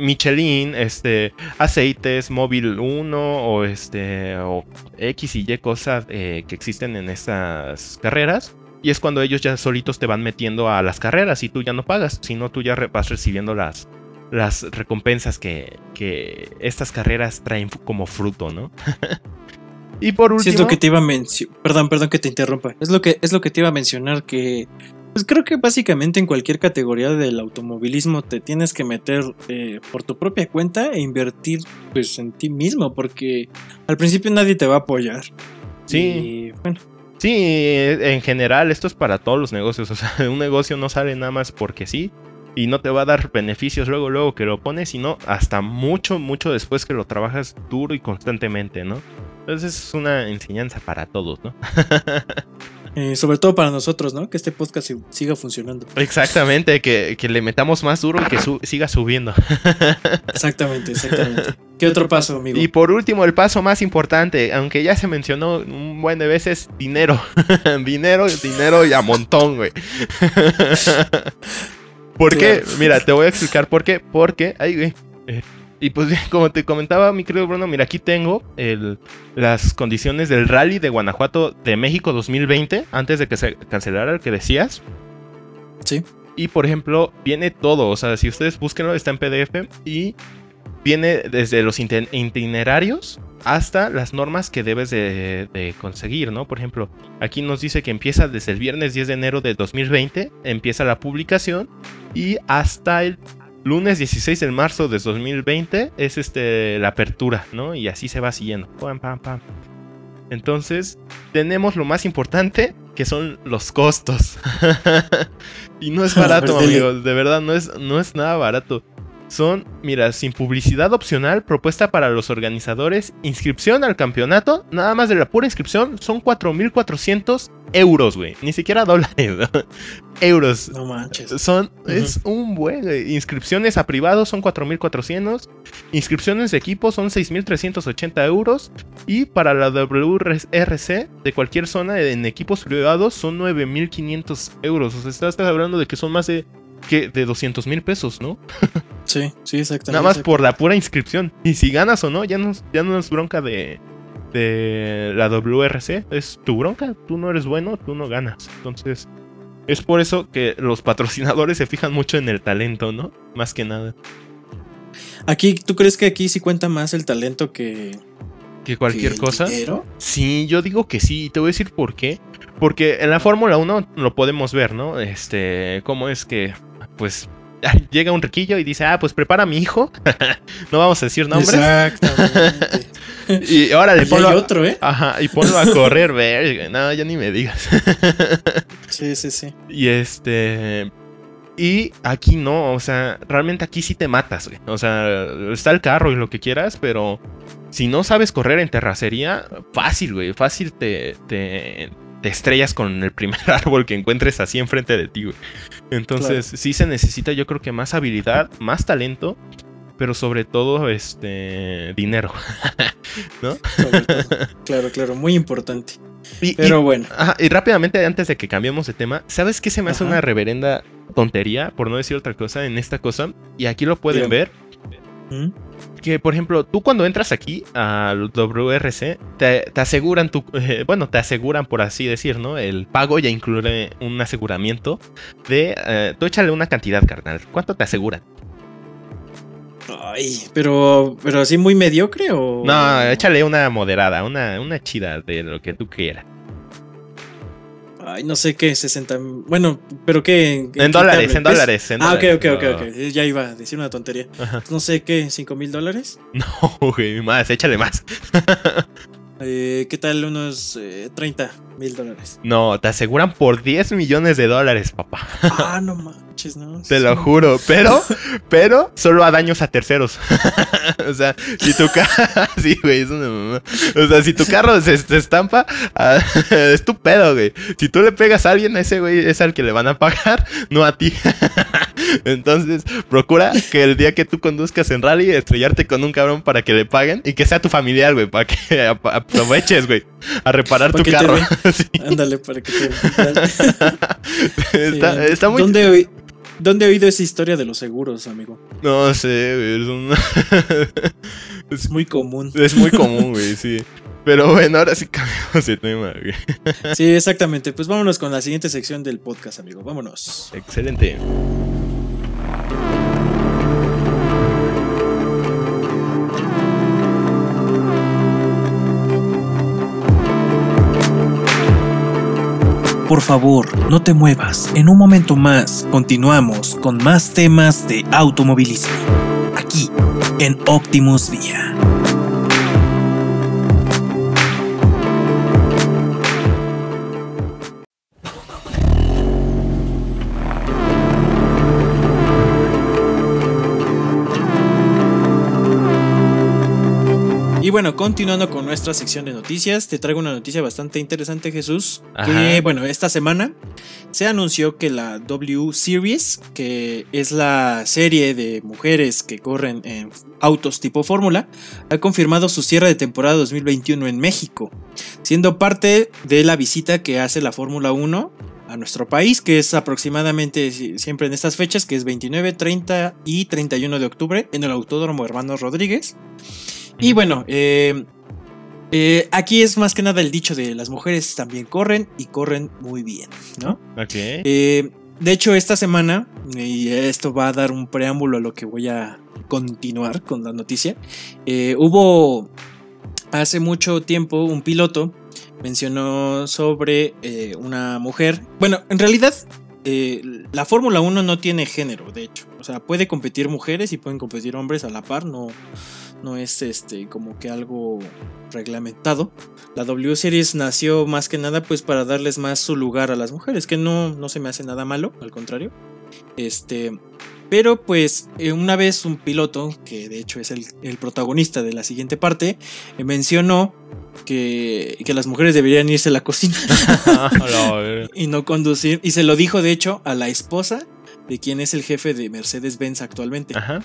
Michelin, este, aceites, móvil 1 o este, o X y Y cosas eh, que existen en estas carreras y es cuando ellos ya solitos te van metiendo a las carreras y tú ya no pagas, sino tú ya vas recibiendo las, las recompensas que, que estas carreras traen como fruto, ¿no? y por último... Sí, es lo que te iba a mencionar. Perdón, perdón que te interrumpa. Es lo que, es lo que te iba a mencionar que... Pues creo que básicamente en cualquier categoría del automovilismo te tienes que meter eh, por tu propia cuenta e invertir pues en ti mismo porque al principio nadie te va a apoyar. Sí. Y, bueno, Sí, en general esto es para todos los negocios. O sea, un negocio no sale nada más porque sí. Y no te va a dar beneficios luego, luego que lo pones, sino hasta mucho, mucho después que lo trabajas duro y constantemente, ¿no? Entonces es una enseñanza para todos, ¿no? eh, sobre todo para nosotros, ¿no? Que este podcast si- siga funcionando. Exactamente, que, que le metamos más duro y que su- siga subiendo. Exactamente, exactamente. ¿Qué otro paso, amigo? Y por último, el paso más importante, aunque ya se mencionó un buen de veces, dinero. dinero, dinero y a montón, güey. ¿Por qué? Mira, te voy a explicar por qué. Porque, ay, güey. eh, y pues como te comentaba, mi querido Bruno, mira, aquí tengo el- las condiciones del rally de Guanajuato de México 2020, antes de que se cancelara el que decías. Sí. Y por ejemplo, viene todo. O sea, si ustedes búsquenlo, está en PDF. Y viene desde los itinerarios hasta las normas que debes de, de conseguir, ¿no? Por ejemplo, aquí nos dice que empieza desde el viernes 10 de enero de 2020, empieza la publicación y hasta el lunes 16 de marzo de 2020 es este, la apertura, ¿no? Y así se va siguiendo. Pam, pam, pam. Entonces, tenemos lo más importante, que son los costos. y no es barato, amigos, de verdad, no es, no es nada barato. Son, mira, sin publicidad opcional, propuesta para los organizadores, inscripción al campeonato, nada más de la pura inscripción, son 4.400 euros, güey. Ni siquiera dólares, ¿no? euros. No manches. Son, es un buen. Inscripciones a privados son 4.400. Inscripciones de equipo son 6.380 euros. Y para la WRC de cualquier zona en equipos privados son 9.500 euros. O sea, estás hablando de que son más de, que de 200 mil pesos, ¿no? Sí, sí, exactamente. Nada más por la pura inscripción. Y si ganas o no, ya no, ya no es bronca de, de la WRC. Es tu bronca. Tú no eres bueno, tú no ganas. Entonces, es por eso que los patrocinadores se fijan mucho en el talento, ¿no? Más que nada. Aquí, ¿tú crees que aquí sí cuenta más el talento que, Que cualquier que cosa. dinero? Sí, yo digo que sí. y Te voy a decir por qué. Porque en la Fórmula 1 lo podemos ver, ¿no? Este, cómo es que, pues, llega un riquillo y dice, ah, pues prepara a mi hijo. no vamos a decir nombres. Exactamente. Y ahora le Y ponlo. hay otro, ¿eh? Ajá, y ponlo a correr, verga. No, ya ni me digas. Sí, sí, sí. y este. Y aquí no, o sea, realmente aquí sí te matas, güey. O sea, está el carro y lo que quieras, pero si no sabes correr en terracería, fácil, güey. Fácil te, te, te estrellas con el primer árbol que encuentres así enfrente de ti, güey. Entonces, sí se necesita, yo creo que más habilidad, más talento, pero sobre todo, este, dinero. ¿No? Sobre todo. Claro, claro, muy importante. Y- y- Pero bueno, Ajá, y rápidamente, antes de que cambiemos de tema, ¿sabes qué se me hace Ajá. una reverenda tontería, por no decir otra cosa, en esta cosa? Y aquí lo pueden ver. ¿Mm? Que, por ejemplo, tú cuando entras aquí al WRC, te, te aseguran, tu, eh, bueno, te aseguran, por así decir, ¿no? El pago ya incluye un aseguramiento de, eh, tú échale una cantidad, carnal. ¿Cuánto te aseguran? Ay, pero, pero así muy mediocre o. No, échale una moderada, una, una chida de lo que tú quieras. Ay, no sé qué, 60. Bueno, pero qué. En dólares, en dólares, en Ah, ok, dólares. ok, ok, No. ok. Ya iba a decir una tontería. Ajá. No sé qué, 5 mil dólares. No, güey, más, échale más. Eh, ¿Qué tal unos eh, 30 mil dólares? No, te aseguran por 10 millones de dólares, papá. Ah, no manches, no. Te lo juro. Pero, pero, solo a daños a terceros. o sea, si tu carro. sí, güey, es una mamá. O sea, si tu carro se, se estampa, ah, es tu pedo, güey. Si tú le pegas a alguien, a ese güey es al que le van a pagar, no a ti. Entonces, procura que el día que tú conduzcas en rally, estrellarte con un cabrón para que le paguen y que sea tu familiar, güey, para que ap- aproveches, güey, a reparar Pa' tu carro. Ándale, para que te. está, Sí. está muy ¿Dónde, oí- ¿Dónde he oído esa historia de los seguros, amigo? No sé, güey. Es, un- Es muy común. es muy común, güey, sí. Pero bueno, ahora sí cambiamos de tema, güey. Sí, exactamente. Pues vámonos con la siguiente sección del podcast, amigo. Vámonos. Excelente. Por favor, no te muevas. En un momento más continuamos con más temas de automovilismo. Aquí, en Optimus Vía. Y bueno, continuando con nuestra sección de noticias, te traigo una noticia bastante interesante, Jesús. Que bueno, esta semana se anunció que la W Series, que es la serie de mujeres que corren en autos tipo Fórmula, ha confirmado su cierre de temporada 2021 en México, siendo parte de la visita que hace la Fórmula 1 a nuestro país, que es aproximadamente siempre en estas fechas, que es 29, 30 y 31 de octubre en el Autódromo Hermanos Rodríguez. Y bueno, eh, eh, aquí es más que nada el dicho de las mujeres también corren y corren muy bien, ¿no? Ok. Eh, de hecho, esta semana, y esto va a dar un preámbulo a lo que voy a continuar con la noticia, hubo hace mucho tiempo un piloto mencionó sobre una mujer. Bueno, en realidad la Fórmula 1 no tiene género, de hecho. O sea, puede competir mujeres y pueden competir hombres a la par, no, no es este como que algo reglamentado. La W Series nació más que nada pues para darles más su lugar a las mujeres, que no, no se me hace nada malo, al contrario. Este, pero pues eh, una vez un piloto, que de hecho es el, protagonista de la siguiente parte, eh, mencionó que, que, las mujeres deberían irse a la cocina y no conducir. Y se lo dijo de hecho a la esposa de quien es el jefe de Mercedes-Benz actualmente. Ajá.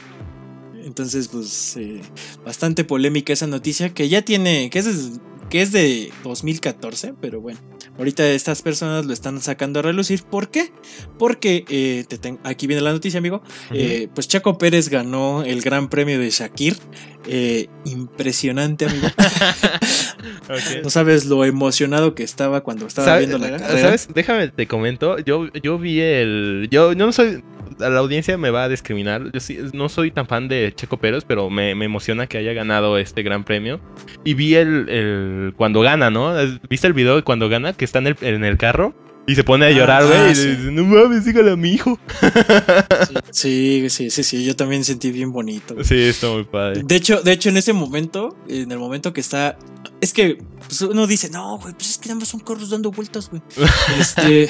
Entonces, pues, eh, bastante polémica esa noticia que ya tiene, que es, que es de 2014, pero bueno, ahorita estas personas lo están sacando a relucir. ¿Por qué? Porque, eh, aquí viene la noticia, amigo, eh, pues Chaco Pérez ganó el Gran Premio de Shakir. impresionante, amigo. No sabes lo emocionado que estaba cuando estaba viendo la carrera. ¿Sabes? Déjame te comento. Yo, yo vi el. Yo, yo no soy la audiencia me va a discriminar. Yo no soy tan fan de Checo Pérez, pero me, emociona que haya ganado este gran premio. Y vi el, cuando gana, ¿no? ¿Viste el video de cuando gana? Que está en el, en el carro. Y se pone a llorar, güey. Ah, y dice, no mames, dígale a mi hijo. Sí, sí, sí, sí, yo también sentí bien bonito. Sí, está muy padre. De hecho, de hecho, en ese momento, en el momento que está. Es que pues, uno dice, no, güey, pues es que nada más son carros dando vueltas, güey. este.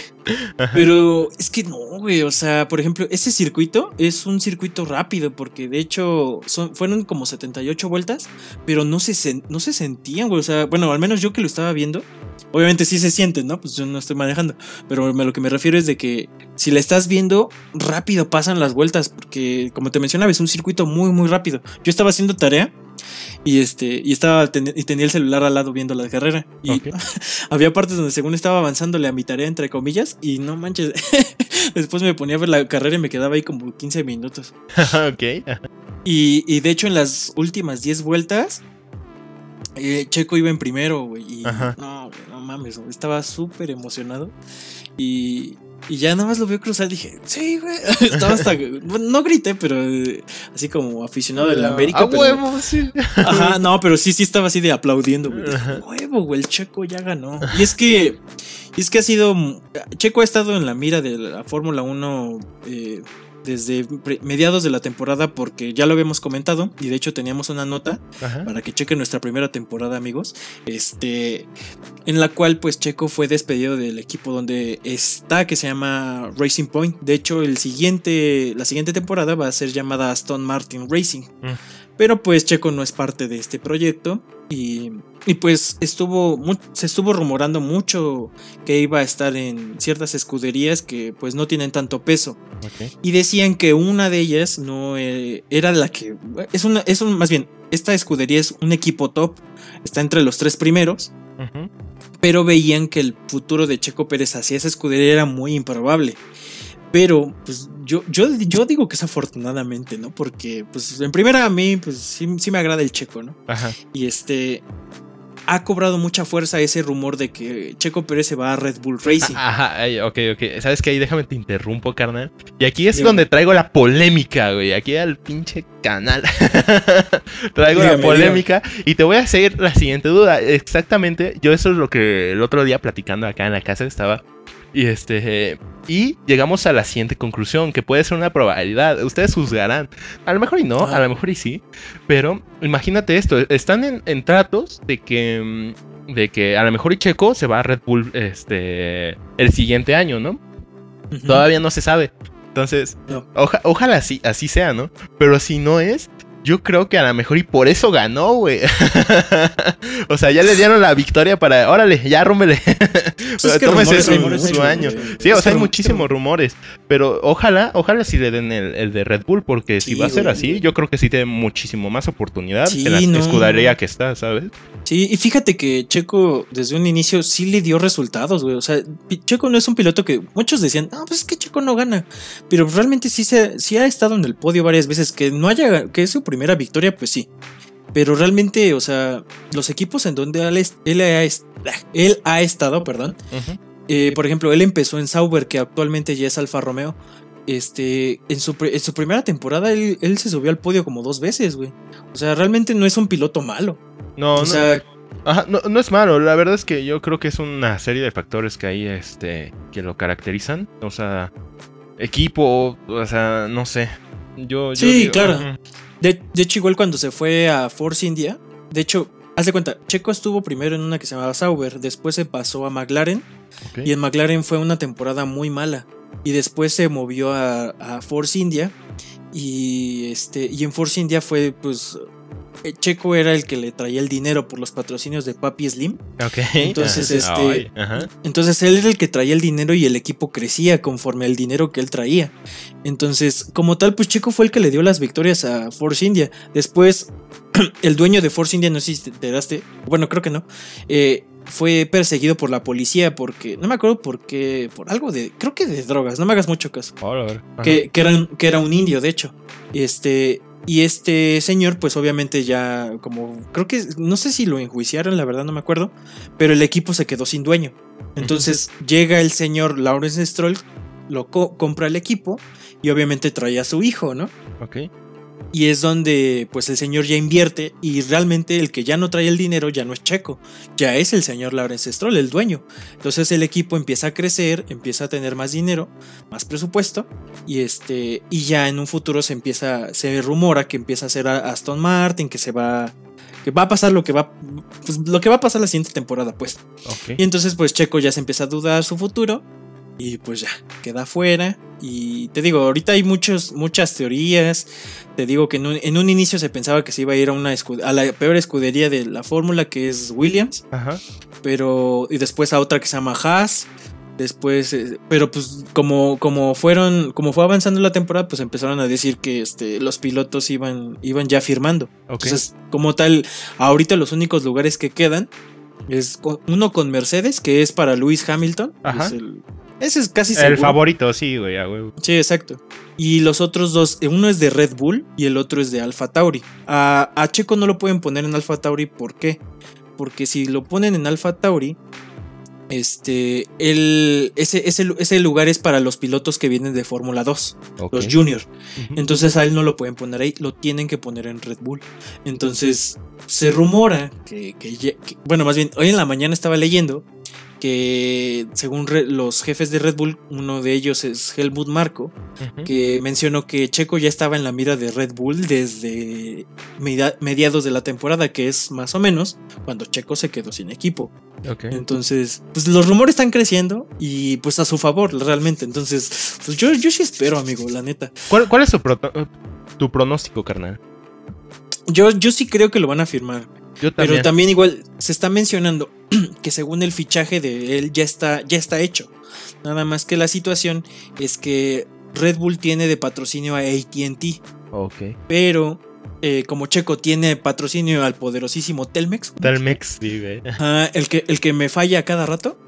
pero es que no, güey. O sea, por ejemplo, ese circuito es un circuito rápido, porque de hecho son, fueron como 78 vueltas, pero no se, no se sentían, güey. O sea, bueno, al menos yo que lo estaba viendo Obviamente sí se siente, ¿no? Pues yo no estoy manejando. Pero a lo que me refiero es de que si la estás viendo, rápido pasan las vueltas. Porque, como te mencionaba, es un circuito muy, muy rápido. Yo estaba haciendo tarea y este y estaba y tenía el celular al lado viendo la carrera y había partes donde según estaba avanzándole a mi tarea entre comillas y no manches después me ponía a ver la carrera y me quedaba ahí como 15 minutos ok y, y de hecho en las últimas 10 vueltas eh, Checo iba en primero, güey. Y no, no mames, estaba súper emocionado. Y, y ya nada más lo veo cruzar. Dije, sí, güey. Estaba hasta. no grité, pero eh, así como aficionado del América. A huevo, sí. Ajá, no, pero sí, sí estaba así de aplaudiendo, güey. huevo, güey. El Checo ya ganó. Y es que. Y es que ha sido. Checo ha estado en la mira de la Fórmula 1. Eh, desde mediados de la temporada porque ya lo habíamos comentado y de hecho teníamos una nota para que chequen nuestra primera temporada amigos. Este en la cual pues Checo fue despedido del equipo donde está que se llama Racing Point. De hecho el siguiente la siguiente temporada va a ser llamada Aston Martin Racing. Mm. pero pues Checo no es parte de este proyecto y, pues estuvo se estuvo rumorando mucho que iba a estar en ciertas escuderías que pues no tienen tanto peso. Y decían que una de ellas no eh, era la que es una es un, más bien esta escudería es un equipo top, está entre los tres primeros. Pero veían que el futuro de Checo Pérez hacia esa escudería era muy improbable. Pero, pues, yo, yo, yo digo que es afortunadamente, ¿no? Porque, pues, en primera a mí, pues, sí, sí me agrada el checo, ¿no? Ajá. Y este, ha cobrado mucha fuerza ese rumor de que Checo Pérez se va a Red Bull Racing. Ajá, ok, ok. ¿Sabes qué? Ahí déjame te interrumpo, carnal. Y aquí es donde traigo la polémica, güey. Aquí al pinche canal. traigo la polémica y te voy a hacer la siguiente duda. Exactamente, yo eso es lo que el otro día platicando acá en la casa estaba Y este. Y llegamos a la siguiente conclusión, que puede ser una probabilidad. Ustedes juzgarán. A lo mejor y no, a lo mejor y sí. Pero imagínate esto: están en, tratos de que. Mm, de que a lo mejor y Checo se va a Red Bull este, el siguiente año, ¿no? Todavía no se sabe. Entonces, ojalá así, así sea, ¿no? Pero si no es, yo creo que a lo mejor y por eso ganó, güey. o sea, ya le dieron la victoria para. Órale, ya rúmbele. Pues es Tómese su, año. Sí, o sea, hay muchísimos rumores. Pero ojalá, ojalá sí le den el, de Red Bull, porque si va a ser así, yo creo que sí tiene muchísimo más oportunidad sí, en la escudería que está, ¿sabes? Sí, y fíjate que Checo desde un inicio sí le dio resultados, güey. O sea, Checo no es un piloto que muchos decían, no, pues es que Checo no gana. Pero realmente sí, se, sí ha estado en el podio varias veces. Que no haya, que es su primera victoria, pues sí. Pero realmente, o sea, los equipos en donde él, ha, él ha estado, perdón. Eh, por ejemplo, él empezó en Sauber, que actualmente ya es Alfa Romeo. Este, en su, en su primera temporada, él, se subió al podio como dos veces, güey. O sea, realmente no es un piloto malo. No, o Sea, no, no, es malo. La verdad es que yo creo que es una serie de factores que ahí, este, que lo caracterizan. O sea, equipo, o sea, no sé. Yo, sí, claro. De, hecho, igual cuando se fue a Force India, de hecho, haz de cuenta, Checo estuvo primero en una que se llamaba Sauber, después se pasó a McLaren, y en McLaren fue una temporada muy mala, y después se movió a, Force India, y, este, y en Force India fue pues Checo era el que le traía el dinero por los patrocinios de Papi Slim. Ok. Entonces, este. Entonces él era el que traía el dinero y el equipo crecía conforme el dinero que él traía. Entonces, como tal, pues Checo fue el que le dio las victorias a Force India. Después, el dueño de Force India, no sé si te enteraste. Bueno, creo que no. Eh, fue perseguido por la policía porque. No me acuerdo por qué. Por algo de. Creo que de drogas. No me hagas mucho caso. que, que, era, que era un indio, de hecho. Este. Y este señor, pues obviamente ya, como creo que, no sé si lo enjuiciaron, la verdad no me acuerdo, pero el equipo se quedó sin dueño. Entonces llega el señor Lawrence Stroll, lo compra el equipo y obviamente trae a su hijo, ¿no? Ok. Y es donde pues el señor ya invierte y realmente el que ya no trae el dinero ya no es Checo, ya es el señor Lawrence Stroll, el dueño. Entonces el equipo empieza a crecer, empieza a tener más dinero, más presupuesto y este y ya en un futuro se empieza se rumora que empieza a ser Aston Martin, que se va que va a pasar lo que va pues, lo que va a pasar la siguiente temporada, pues. Y entonces pues Checo ya se empieza a dudar su futuro y pues ya, queda fuera. Y te digo, ahorita hay muchos, muchas teorías. Te digo que en un, inicio se pensaba que se iba a ir a, una a la peor escudería de la fórmula, que es Williams. Ajá. Pero, y después a otra que se llama Haas. Después, eh, pero pues como, como fueron, como fue avanzando la temporada, pues empezaron a decir que este, los pilotos iban, iban ya firmando. Entonces, como tal, ahorita los únicos lugares que quedan es uno con Mercedes, que es para Lewis Hamilton. Ajá. el, ese es casi El favorito, sí, güey, Sí, exacto. Y los otros dos, eh, uno es de Red Bull y el otro es de Alfa Tauri. A, Checo no lo pueden poner en Alfa Tauri, ¿por qué? Porque si lo ponen en Alfa Tauri, este, el, ese, ese, lugar es para los pilotos que vienen de Fórmula 2, los Junior. Entonces a él no lo pueden poner ahí, lo tienen que poner en Red Bull. Entonces se rumora que, bueno, más bien, hoy en la mañana estaba leyendo que según los jefes de Red Bull, uno de ellos es Helmut Marco, que mencionó que Checo ya estaba en la mira de Red Bull desde mediados de la temporada, que es más o menos cuando Checo se quedó sin equipo. Entonces, pues los rumores están creciendo y pues a su favor realmente. Entonces, pues yo, yo sí espero, amigo, la neta. ¿Cuál, cuál es tu, tu pronóstico, carnal? Yo, yo sí creo que lo van a firmar. Pero también igual se está mencionando que según el fichaje de él ya está, ya está hecho. Nada más que la situación es que Red Bull tiene de patrocinio a ATT. Ok. Pero eh, como Checo tiene patrocinio al poderosísimo Telmex. Telmex, sí, el, que, el que me falla a cada rato.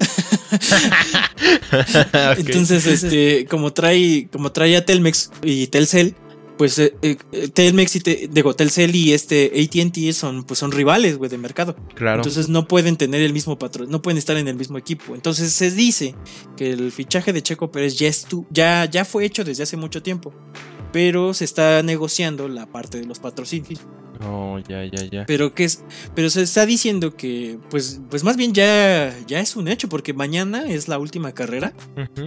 Entonces, este, como trae, como trae a Telmex y Telcel, pues eh, eh, Telmex y digo, Telcel y este AT&T son pues son rivales, güey, de mercado. Claro. Entonces no pueden tener el mismo patrón, no pueden estar en el mismo equipo. Entonces se dice que el fichaje de Checo Pérez ya, ya, ya fue hecho desde hace mucho tiempo, pero se está negociando la parte de los patrocinios. Oh, ya, ya, ya. Pero que es, pero se está diciendo que, pues, pues más bien ya, ya es un hecho, porque mañana es la última carrera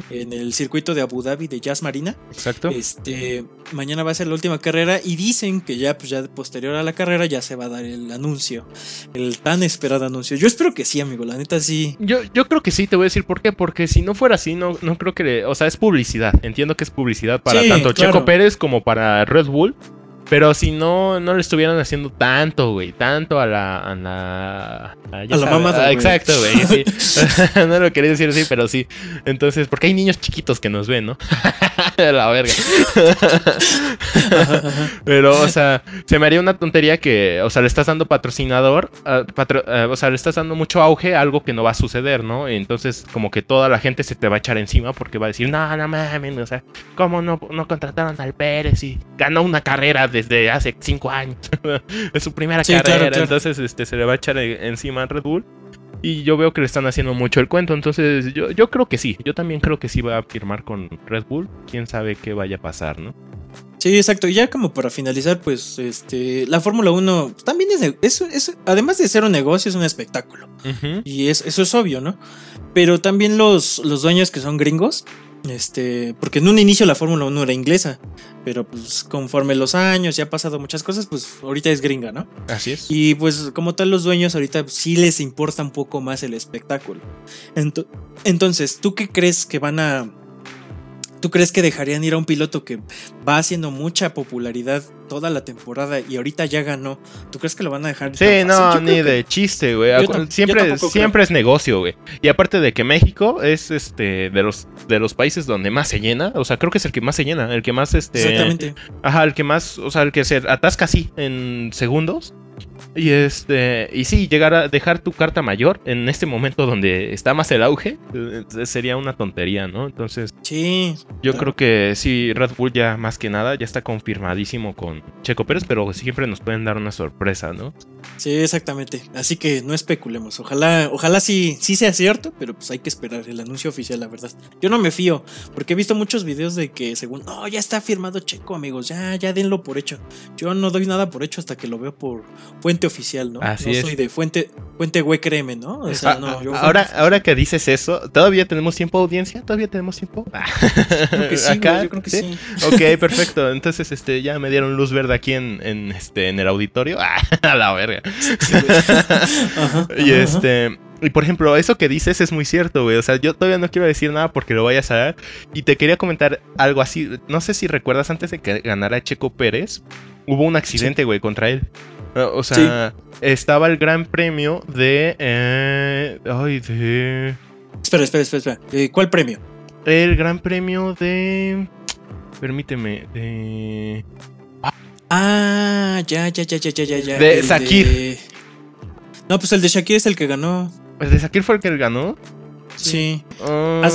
en el circuito de Abu Dhabi de Jazz Marina. Exacto. Este, mañana va a ser la última carrera y dicen que ya, pues ya posterior a la carrera ya se va a dar el anuncio, el tan esperado anuncio. Yo espero que sí, amigo, la neta sí. Yo, yo creo que sí, te voy a decir por qué, porque si no fuera así, no, no creo que, o sea, es publicidad. Entiendo que es publicidad para tanto Checo Pérez como para Red Bull. Pero si no, no le estuvieran haciendo tanto, güey. Tanto a la. A la, a, la mamá. Ah, exacto, güey. no lo quería decir así, pero sí. Entonces, porque hay niños chiquitos que nos ven, ¿no? la verga. pero, o sea, se me haría una tontería que, o sea, le estás dando patrocinador. Ah, ah, o sea, le estás dando mucho auge a algo que no va a suceder, ¿no? Entonces, como que toda la gente se te va a echar encima porque va a decir, no, no mames, o sea, ¿cómo no, no contrataron al Pérez y ganó una carrera de desde hace cinco años. es su primera carrera. Entonces este, se le va a echar encima a Red Bull. Y yo veo que le están haciendo mucho el cuento. Entonces yo, yo creo que sí. Yo también creo que sí va a firmar con Red Bull. Quién sabe qué vaya a pasar, ¿no? Sí, exacto. Y ya como para finalizar, pues este la Fórmula 1 también es, es, además de ser un negocio, es un espectáculo. Y es, eso es obvio, ¿no? Pero también los, los dueños que son gringos, este, porque en un inicio la Fórmula 1 era inglesa, pero pues conforme los años ya ha pasado muchas cosas, pues ahorita es gringa, ¿no? Así es. Y pues como tal los dueños ahorita sí les importa un poco más el espectáculo. Entonces, ¿tú qué crees que van a ¿Tú crees que dejarían ir a un piloto que va haciendo mucha popularidad toda la temporada y ahorita ya ganó? ¿Tú crees que lo van a dejar? Sí, no, ni de chiste, güey. Siempre, siempre es negocio, güey. Y aparte de que México es este de los de los países donde más se llena, o sea, creo que es el que más se llena, el que más este Exactamente. Ajá, el que más, o sea, el que se atasca así en segundos. Y este, y sí, llegar a dejar tu carta mayor en este momento donde está más el auge eh, sería una tontería, ¿no? Entonces, sí. Yo creo que sí, Red Bull ya más que nada ya está confirmadísimo con Checo Pérez, pero siempre nos pueden dar una sorpresa, ¿no? Sí, exactamente. Así que no especulemos. Ojalá, ojalá sí, sí sea cierto, pero pues hay que esperar el anuncio oficial, la verdad. Yo no me fío, porque he visto muchos videos de que según, no, ya está firmado Checo, amigos, ya, ya denlo por hecho. Yo no doy nada por hecho hasta que lo veo por fuente oficial, ¿no? Así no soy de fuente, fuente güey créeme, ¿no? O sea, no ahora, ahora que dices eso, ¿todavía tenemos tiempo audiencia? ¿Todavía tenemos tiempo? Creo que sí, Acá, yo creo que sí. Ok, perfecto. Entonces, este, ya me dieron luz verde aquí en, en este, en el auditorio. a la verga. y este. Y por ejemplo, eso que dices es muy cierto, güey. O sea, yo todavía no quiero decir nada porque lo vayas a ver. Y te quería comentar algo así. No sé si recuerdas antes de que ganara Checo Pérez. Hubo un accidente, güey, contra él. O sea, estaba el gran premio de. Eh, ay, de. Espera, espera, espera. espera. Eh, ¿Cuál premio? El gran premio de. Permíteme. De. Ah, ya, ya, ya, ya, ya, ya. De Sakir. No, pues el de Shakir es el que ganó. ¿El de Shakir fue el que ganó? Sí. Ah.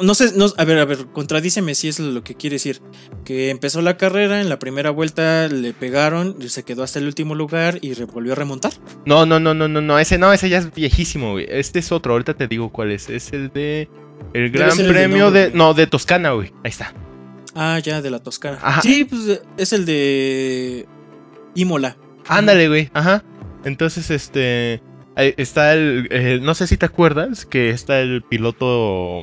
no sé, no, a ver, a ver, contradíceme si es lo que quiere decir. Que empezó la carrera, en la primera vuelta le pegaron, se quedó hasta el último lugar y volvió a remontar. No, no, no, no, no, no, ese no, ese ya es viejísimo, güey. Este es otro, ahorita te digo cuál es. Es el de. El Gran Premio de, No, de Toscana, güey. Ahí está. Ah, ya, de la Toscana. Sí, pues es el de. Imola. Ándale, güey. Ajá. Entonces, este. Está el, No sé si te acuerdas que está el piloto.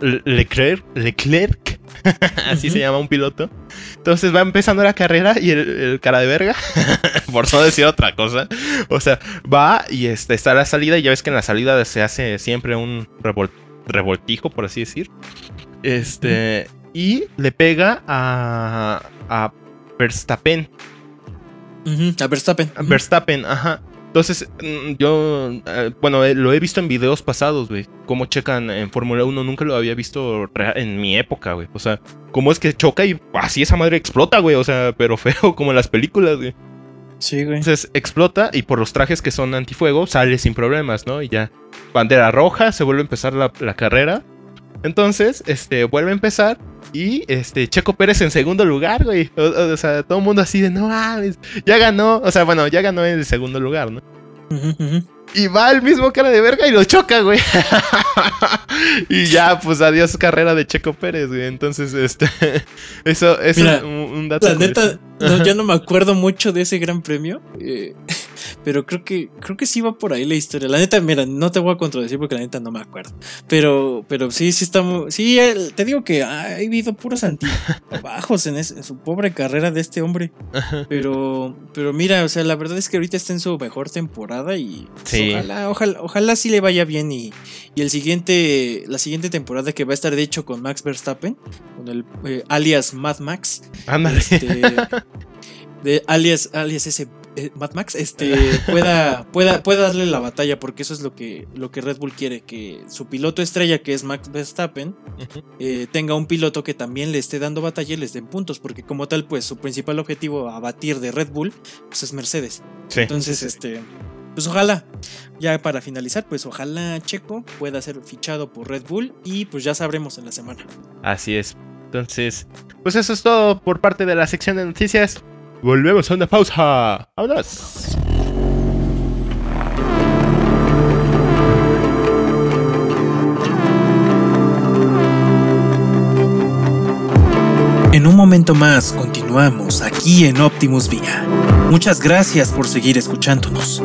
Leclerc. Leclerc. Así se llama un piloto. Entonces va empezando la carrera y el, cara de verga. por no decir otra cosa. O sea, va y este, está la salida. Y ya ves que en la salida se hace siempre un revoltijo, por así decir. Este. Y le pega a. a Verstappen. A Verstappen. A Verstappen, ajá. Entonces, mm, yo, eh, bueno, eh, lo he visto en videos pasados, güey. Cómo checan en Fórmula 1, nunca lo había visto en mi época, güey. O sea, cómo es que choca y así esa madre explota, güey. O sea, pero feo, como en las películas, güey. Sí, güey. Entonces explota y por los trajes que son antifuego sale sin problemas, ¿no? Y ya, bandera roja, se vuelve a empezar la, la carrera. Entonces, este, vuelve a empezar y este, Checo Pérez en segundo lugar, güey. O, sea, todo el mundo así de, no mames, ya ganó. O sea, bueno, ya ganó en el segundo lugar, ¿no? Y va el mismo cara de verga y lo choca, güey. y ya, pues adiós carrera de Checo Pérez, güey. Entonces, este. Eso, es un, dato. La neta, no, ya no me acuerdo mucho de ese gran premio. Eh, pero creo que creo que sí va por ahí la historia. La neta, mira, no te voy a contradecir porque la neta no me acuerdo. Pero pero sí sí estamos sí te digo que ha habido puros antibajos en, en su pobre carrera de este hombre. Pero pero mira, o sea, la verdad es que ahorita está en su mejor temporada y pues, ojalá ojalá ojalá sí le vaya bien y, y el siguiente la siguiente temporada que va a estar de hecho con Max Verstappen, con el eh, alias Mad Max. Ándale. Este, de alias alias ese eh, Mad Max este, pueda, pueda, pueda darle la batalla, porque eso es lo que, lo que Red Bull quiere, que su piloto estrella, que es Max Verstappen, eh, tenga un piloto que también le esté dando batalla y les den puntos, porque como tal, pues su principal objetivo a batir de Red Bull pues es Mercedes. Entonces, este, pues ojalá, ya para finalizar, pues ojalá Checo pueda ser fichado por Red Bull y pues ya sabremos en la semana. Así es. Entonces, pues eso es todo por parte de la sección de noticias. Volvemos a una pausa. ¡Vámonos! En un momento más continuamos aquí en Optimus Vía. Muchas gracias por seguir escuchándonos.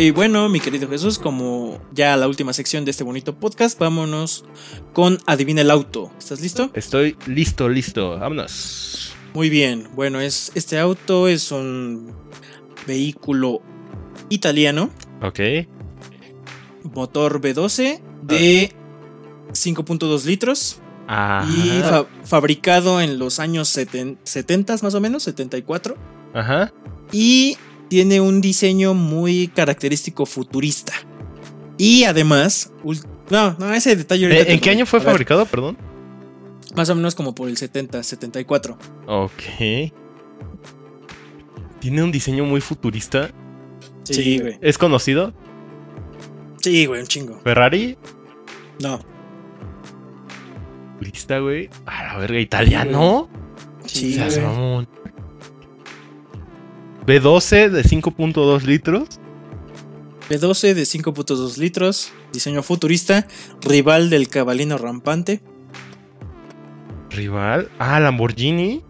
Ok, bueno, mi querido Jesús, como ya la última sección de este bonito podcast, vámonos con Adivina el auto. ¿Estás listo? Estoy listo, listo. Vámonos. Muy bien. Bueno, es, este auto es un vehículo italiano. Ok. Motor V12 de 5.2 litros. Y fabricado en los años 70 más o menos, 74. Ajá. Y tiene un diseño muy característico futurista. Y además, no, no, ese detalle ahorita ¿En qué año fue fabricado, perdón? Más o menos como por el 70, 74. Ok. Tiene un diseño muy futurista. Sí, güey. ¿Es conocido? Sí, güey, un chingo. ¿Ferrari? No. Futurista, güey. A la verga, italiano. Sí, güey. B12 de 5.2 litros. B12 de 5.2 litros, diseño futurista, rival del cabalino rampante. ¿Rival? Ah, Lamborghini.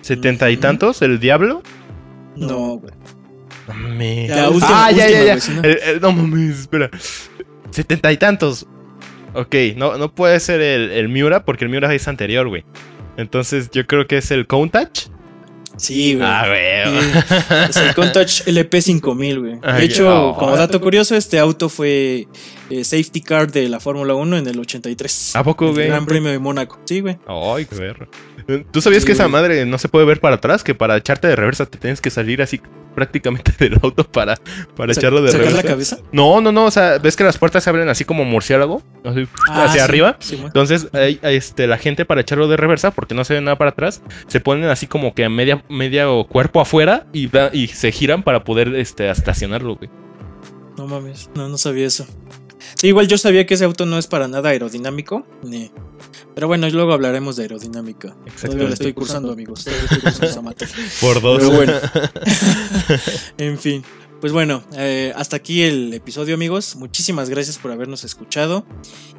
¿Setenta y tantos? ¿El Diablo? No, güey. ah, ya, ya, ya. no mames, espera. Setenta y tantos. Ok, no, no puede ser el, el Miura porque el Miura es anterior, güey. Entonces yo creo que es el Countach. Sí, güey. Ah, güey. es el Countach LP5000, güey. De hecho, como dato curioso, este auto fue eh, safety car de la Fórmula 1 en el 83. ¿A poco, güey? Gran Premio de Mónaco. Sí, güey. Ay, qué ver. ¿Tú sabías que esa madre no se puede ver para atrás? Que para echarte de reversa te tienes que salir así prácticamente del auto para, para echarlo de reversa. la cabeza? No, no, no. O sea, ves que las puertas se abren así como murciélago, ah, hacia arriba. Entonces, este, la gente para echarlo de reversa, porque no se ve nada para atrás, se ponen así como que a media, media cuerpo afuera y, y se giran para poder este, estacionarlo, güey. No mames, no, no sabía eso. Igual yo sabía que ese auto no es para nada aerodinámico. Pero bueno, luego hablaremos de aerodinámica. Todavía lo estoy cursando, amigos. Por dos. Pero bueno. en fin. Pues bueno, eh, hasta aquí el episodio, amigos. Muchísimas gracias por habernos escuchado.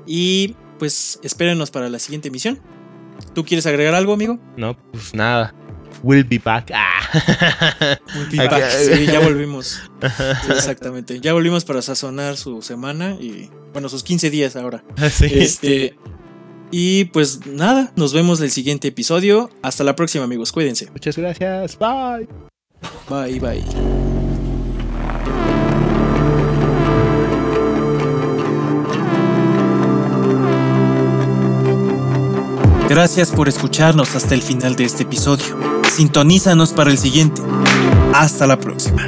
Y pues espérenos para la siguiente emisión. ¿Tú quieres agregar algo, amigo? No, pues nada. We'll be back. Ah. We'll be back. Sí, ya volvimos. exactamente. Ya volvimos para sazonar su semana y, bueno, sus 15 días ahora. Sí. Este, y pues nada, nos vemos en el siguiente episodio. Hasta la próxima, amigos. Cuídense. Muchas gracias. Bye. Bye, bye. Gracias por escucharnos hasta el final de este episodio. Sintonízanos para el siguiente. Hasta la próxima.